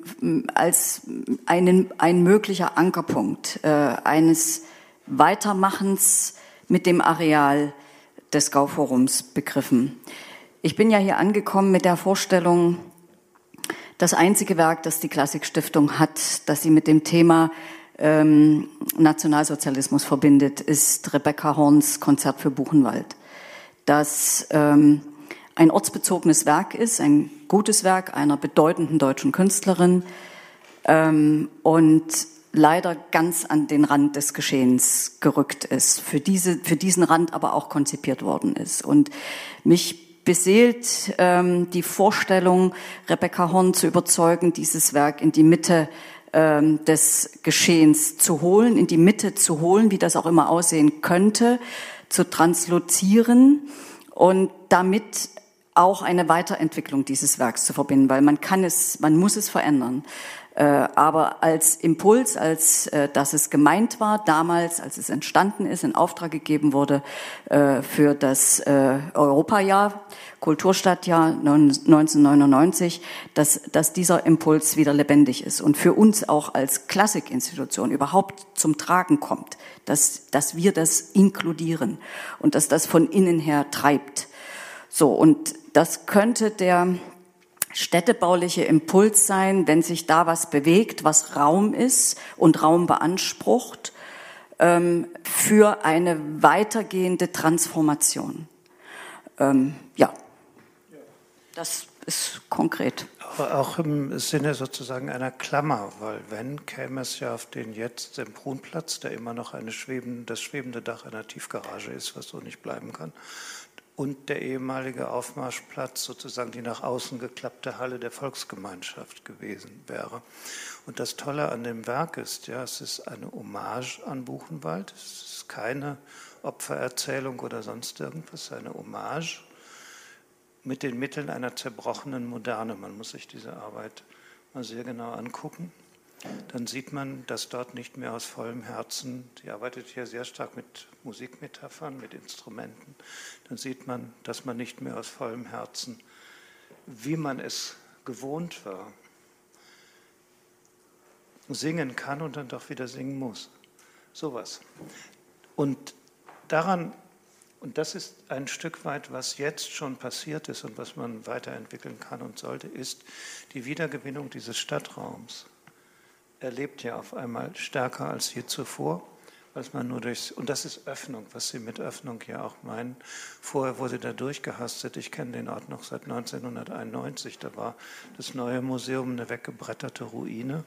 Speaker 4: als einen, ein möglicher Ankerpunkt äh, eines Weitermachens mit dem Areal des Gauforums begriffen. Ich bin ja hier angekommen mit der Vorstellung, das einzige Werk, das die Klassikstiftung hat, das sie mit dem Thema ähm, Nationalsozialismus verbindet, ist Rebecca Horns Konzert für Buchenwald. Das ähm, ein ortsbezogenes Werk ist, ein gutes Werk einer bedeutenden deutschen Künstlerin ähm, und leider ganz an den Rand des Geschehens gerückt ist, für, diese, für diesen Rand aber auch konzipiert worden ist. Und mich beseelt ähm, die Vorstellung, Rebecca Horn zu überzeugen, dieses Werk in die Mitte ähm, des Geschehens zu holen, in die Mitte zu holen, wie das auch immer aussehen könnte, zu translozieren und damit auch eine Weiterentwicklung dieses Werks zu verbinden, weil man kann es, man muss es verändern. Äh, aber als Impuls, als äh, dass es gemeint war, damals, als es entstanden ist, in Auftrag gegeben wurde äh, für das Europajahr, Kulturstadtjahr 1999, dass, dass dieser Impuls wieder lebendig ist und für uns auch als Klassikinstitution überhaupt zum Tragen kommt, dass, dass wir das inkludieren und dass das von innen her treibt. So, und das könnte der städtebauliche Impuls sein, wenn sich da was bewegt, was Raum ist und Raum beansprucht, ähm, für eine weitergehende Transformation. Ähm, ja, das ist konkret.
Speaker 1: Aber auch im Sinne sozusagen einer Klammer, weil wenn käme es ja auf den jetzt den Brunplatz, der immer noch eine schwebende, das schwebende Dach einer Tiefgarage ist, was so nicht bleiben kann, und der ehemalige Aufmarschplatz, sozusagen die nach außen geklappte Halle der Volksgemeinschaft gewesen wäre. Und das Tolle an dem Werk ist, ja, es ist eine Hommage an Buchenwald, es ist keine Opfererzählung oder sonst irgendwas, eine Hommage mit den Mitteln einer zerbrochenen Moderne. Man muss sich diese Arbeit mal sehr genau angucken dann sieht man, dass dort nicht mehr aus vollem Herzen, sie arbeitet hier sehr stark mit Musikmetaphern, mit Instrumenten, dann sieht man, dass man nicht mehr aus vollem Herzen, wie man es gewohnt war, singen kann und dann doch wieder singen muss. Sowas. Und daran, und das ist ein Stück weit, was jetzt schon passiert ist und was man weiterentwickeln kann und sollte, ist die Wiedergewinnung dieses Stadtraums erlebt ja auf einmal stärker als je zuvor, als man nur durchs, und das ist Öffnung, was Sie mit Öffnung ja auch meinen. Vorher wurde da durchgehastet, ich kenne den Ort noch seit 1991, da war das neue Museum eine weggebretterte Ruine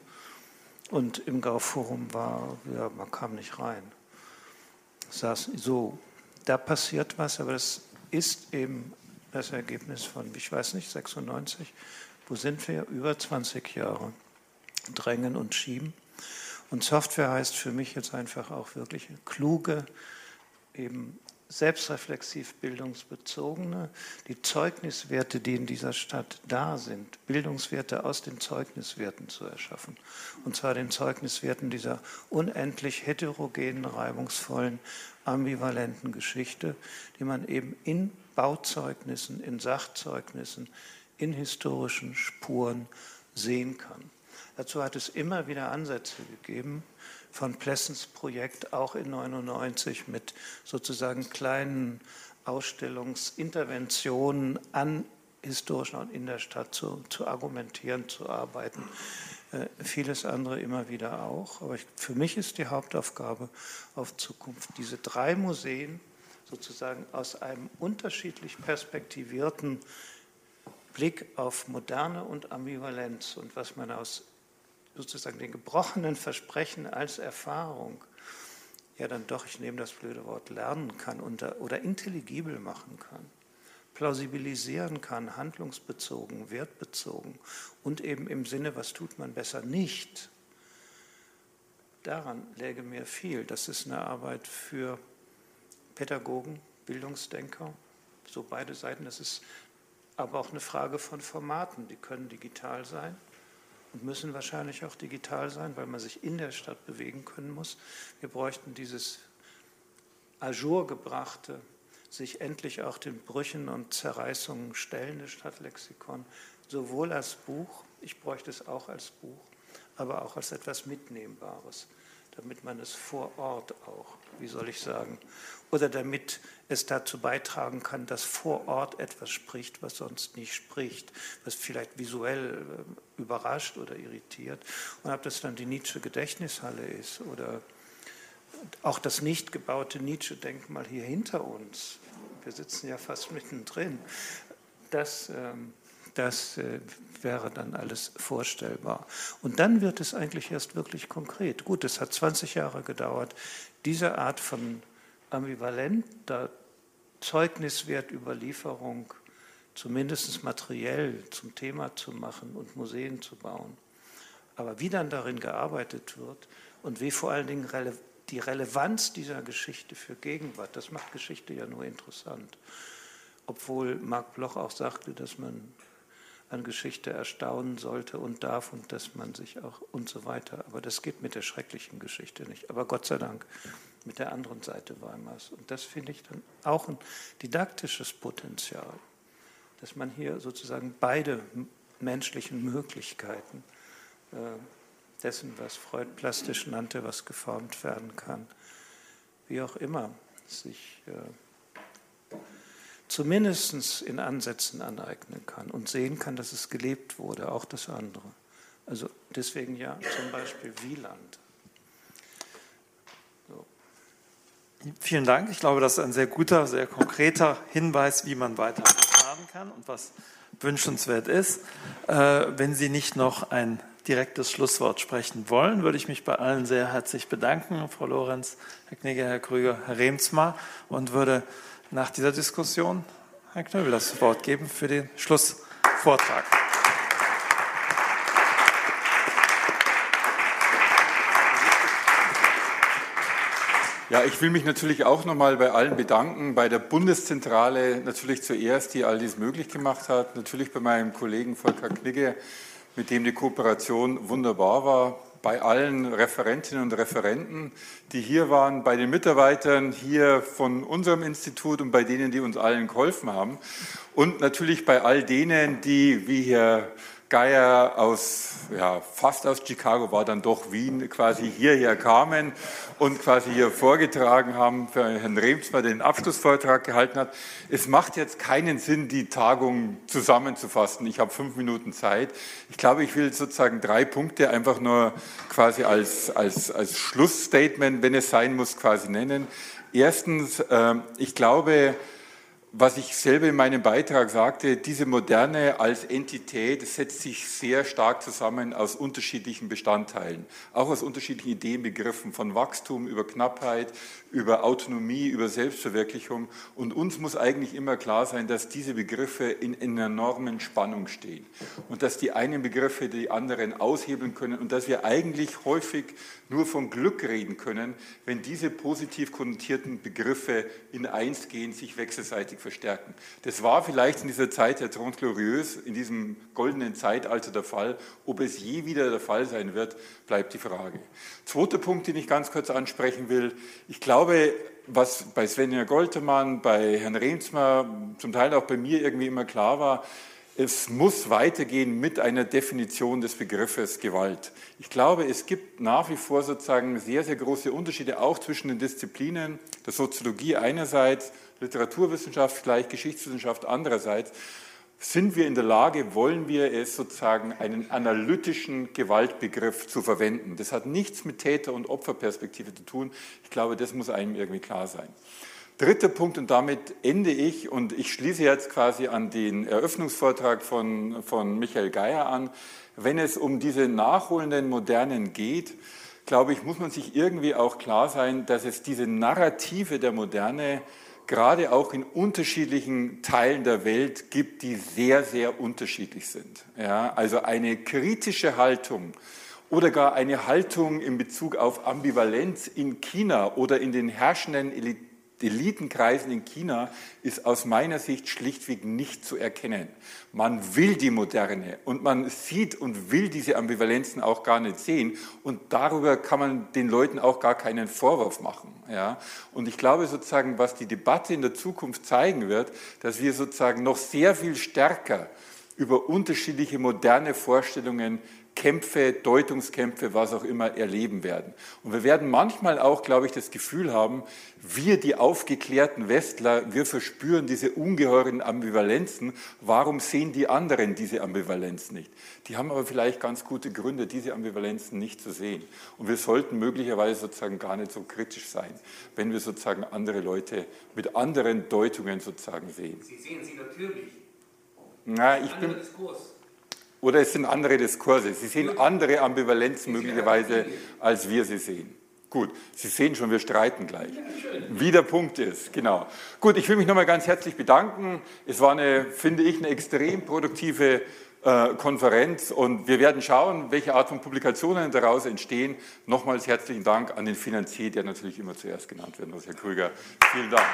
Speaker 1: und im Gauforum war, ja, man kam nicht rein. Saß so, da passiert was, aber das ist eben das Ergebnis von, ich weiß nicht, 96. Wo sind wir? Über 20 Jahre. Drängen und Schieben. Und Software heißt für mich jetzt einfach auch wirklich kluge, eben selbstreflexiv bildungsbezogene, die Zeugniswerte, die in dieser Stadt da sind, Bildungswerte aus den Zeugniswerten zu erschaffen. Und zwar den Zeugniswerten dieser unendlich heterogenen, reibungsvollen, ambivalenten Geschichte, die man eben in Bauzeugnissen, in Sachzeugnissen, in historischen Spuren sehen kann. Dazu hat es immer wieder Ansätze gegeben von Plessens Projekt, auch in 99 mit sozusagen kleinen Ausstellungsinterventionen an historischen Orten in der Stadt zu, zu argumentieren, zu arbeiten. Äh, vieles andere immer wieder auch. Aber ich, für mich ist die Hauptaufgabe auf Zukunft, diese drei Museen sozusagen aus einem unterschiedlich perspektivierten Blick auf Moderne und Ambivalenz und was man aus sozusagen den gebrochenen Versprechen als Erfahrung ja dann doch, ich nehme das blöde Wort, lernen kann oder, oder intelligibel machen kann, plausibilisieren kann, handlungsbezogen, wertbezogen und eben im Sinne, was tut man besser nicht. Daran läge mir viel. Das ist eine Arbeit für Pädagogen, Bildungsdenker, so beide Seiten. Das ist aber auch eine Frage von Formaten. Die können digital sein und müssen wahrscheinlich auch digital sein, weil man sich in der Stadt bewegen können muss. Wir bräuchten dieses Ajour gebrachte, sich endlich auch den Brüchen und Zerreißungen stellende Stadtlexikon, sowohl als Buch, ich bräuchte es auch als Buch, aber auch als etwas Mitnehmbares, damit man es vor Ort auch, wie soll ich sagen, oder damit es dazu beitragen kann, dass vor Ort etwas spricht, was sonst nicht spricht, was vielleicht visuell äh, überrascht oder irritiert. Und ob das dann die Nietzsche Gedächtnishalle ist oder auch das nicht gebaute Nietzsche-Denkmal hier hinter uns, wir sitzen ja fast mittendrin, das, ähm, das äh, wäre dann alles vorstellbar. Und dann wird es eigentlich erst wirklich konkret. Gut, es hat 20 Jahre gedauert, diese Art von ambivalenter Zeugniswertüberlieferung zumindest materiell zum Thema zu machen und Museen zu bauen. Aber wie dann darin gearbeitet wird und wie vor allen Dingen die Relevanz dieser Geschichte für Gegenwart, das macht Geschichte ja nur interessant. Obwohl Marc Bloch auch sagte, dass man an Geschichte erstaunen sollte und darf und dass man sich auch und so weiter. Aber das geht mit der schrecklichen Geschichte nicht. Aber Gott sei Dank mit der anderen Seite Weimars. Und das finde ich dann auch ein didaktisches Potenzial, dass man hier sozusagen beide menschlichen Möglichkeiten äh, dessen, was Freud plastisch nannte, was geformt werden kann, wie auch immer, sich äh, zumindest in Ansätzen aneignen kann und sehen kann, dass es gelebt wurde, auch das andere. Also deswegen ja zum Beispiel Wieland
Speaker 3: Vielen Dank. Ich glaube, das ist ein sehr guter, sehr konkreter Hinweis, wie man weiter verfahren kann und was wünschenswert ist. Äh, wenn Sie nicht noch ein direktes Schlusswort sprechen wollen, würde ich mich bei allen sehr herzlich bedanken, Frau Lorenz, Herr Knigge, Herr Krüger, Herr Remsmar, und würde nach dieser Diskussion Herrn Knöbel das Wort geben für den Schlussvortrag.
Speaker 9: Ja, ich will mich natürlich auch nochmal bei allen bedanken, bei der Bundeszentrale natürlich zuerst, die all dies möglich gemacht hat, natürlich bei meinem Kollegen Volker Knigge, mit dem die Kooperation wunderbar war, bei allen Referentinnen und Referenten, die hier waren, bei den Mitarbeitern hier von unserem Institut und bei denen, die uns allen geholfen haben. Und natürlich bei all denen, die, wie Herr Geier aus, ja, fast aus Chicago war dann doch Wien, quasi hierher kamen und quasi hier vorgetragen haben, für Herrn Remsmer den Abschlussvortrag gehalten hat. Es macht jetzt keinen Sinn, die Tagung zusammenzufassen. Ich habe fünf Minuten Zeit. Ich glaube, ich will sozusagen drei Punkte einfach nur quasi als, als, als Schlussstatement, wenn es sein muss, quasi nennen. Erstens, äh, ich glaube, was ich selber in meinem Beitrag sagte, diese Moderne als Entität setzt sich sehr stark zusammen aus unterschiedlichen Bestandteilen, auch aus unterschiedlichen Ideenbegriffen von Wachstum über Knappheit, über Autonomie, über Selbstverwirklichung. Und uns muss eigentlich immer klar sein, dass diese Begriffe in, in enormen Spannung stehen und dass die einen Begriffe die anderen aushebeln können und dass wir eigentlich häufig nur von Glück reden können, wenn diese positiv konnotierten Begriffe in eins gehen, sich wechselseitig verstärken. Das war vielleicht in dieser Zeit der Trente Glorieuse, in diesem goldenen Zeitalter der Fall. Ob es je wieder der Fall sein wird, bleibt die Frage. Zweiter Punkt, den ich ganz kurz ansprechen will. Ich glaube, was bei Svenja Goltemann, bei Herrn Remsmer, zum Teil auch bei mir irgendwie immer klar war, es muss weitergehen mit einer Definition des Begriffes Gewalt. Ich glaube, es gibt nach wie vor sozusagen sehr, sehr große Unterschiede auch zwischen den Disziplinen der Soziologie einerseits, Literaturwissenschaft gleich Geschichtswissenschaft andererseits. Sind wir in der Lage, wollen wir es sozusagen einen analytischen Gewaltbegriff zu verwenden? Das hat nichts mit Täter- und Opferperspektive zu tun. Ich glaube, das muss einem irgendwie klar sein. Dritter Punkt, und damit ende ich, und ich schließe jetzt quasi an den Eröffnungsvortrag von, von Michael Geier an. Wenn es um diese nachholenden Modernen geht, glaube ich, muss man sich irgendwie auch klar sein, dass es diese Narrative der Moderne gerade auch in unterschiedlichen Teilen der Welt gibt, die sehr, sehr unterschiedlich sind. Ja, also eine kritische Haltung oder gar eine Haltung in Bezug auf Ambivalenz in China oder in den herrschenden Elitenkreisen in China ist aus meiner Sicht schlichtweg nicht zu erkennen. Man will die Moderne und man sieht und will diese Ambivalenzen auch gar nicht sehen und darüber kann man den Leuten auch gar keinen Vorwurf machen. Ja? Und ich glaube sozusagen, was die Debatte in der Zukunft zeigen wird, dass wir sozusagen noch sehr viel stärker über unterschiedliche moderne Vorstellungen Kämpfe, Deutungskämpfe, was auch immer erleben werden. Und wir werden manchmal auch, glaube ich, das Gefühl haben, wir, die aufgeklärten Westler, wir verspüren diese ungeheuren Ambivalenzen. Warum sehen die anderen diese Ambivalenz nicht? Die haben aber vielleicht ganz gute Gründe, diese Ambivalenzen nicht zu sehen. Und wir sollten möglicherweise sozusagen gar nicht so kritisch sein, wenn wir sozusagen andere Leute mit anderen Deutungen sozusagen sehen.
Speaker 6: Sie sehen sie natürlich.
Speaker 9: Na, ich bin, Diskurs. Oder es sind andere Diskurse. Sie sehen andere Ambivalenzen möglicherweise, als wir sie sehen. Gut, Sie sehen schon, wir streiten gleich. Wie der Punkt ist, genau. Gut, ich will mich nochmal ganz herzlich bedanken. Es war eine, finde ich, eine extrem produktive äh, Konferenz und wir werden schauen, welche Art von Publikationen daraus entstehen. Nochmals herzlichen Dank an den Finanzier, der natürlich immer zuerst genannt werden muss, Herr Krüger. Vielen Dank.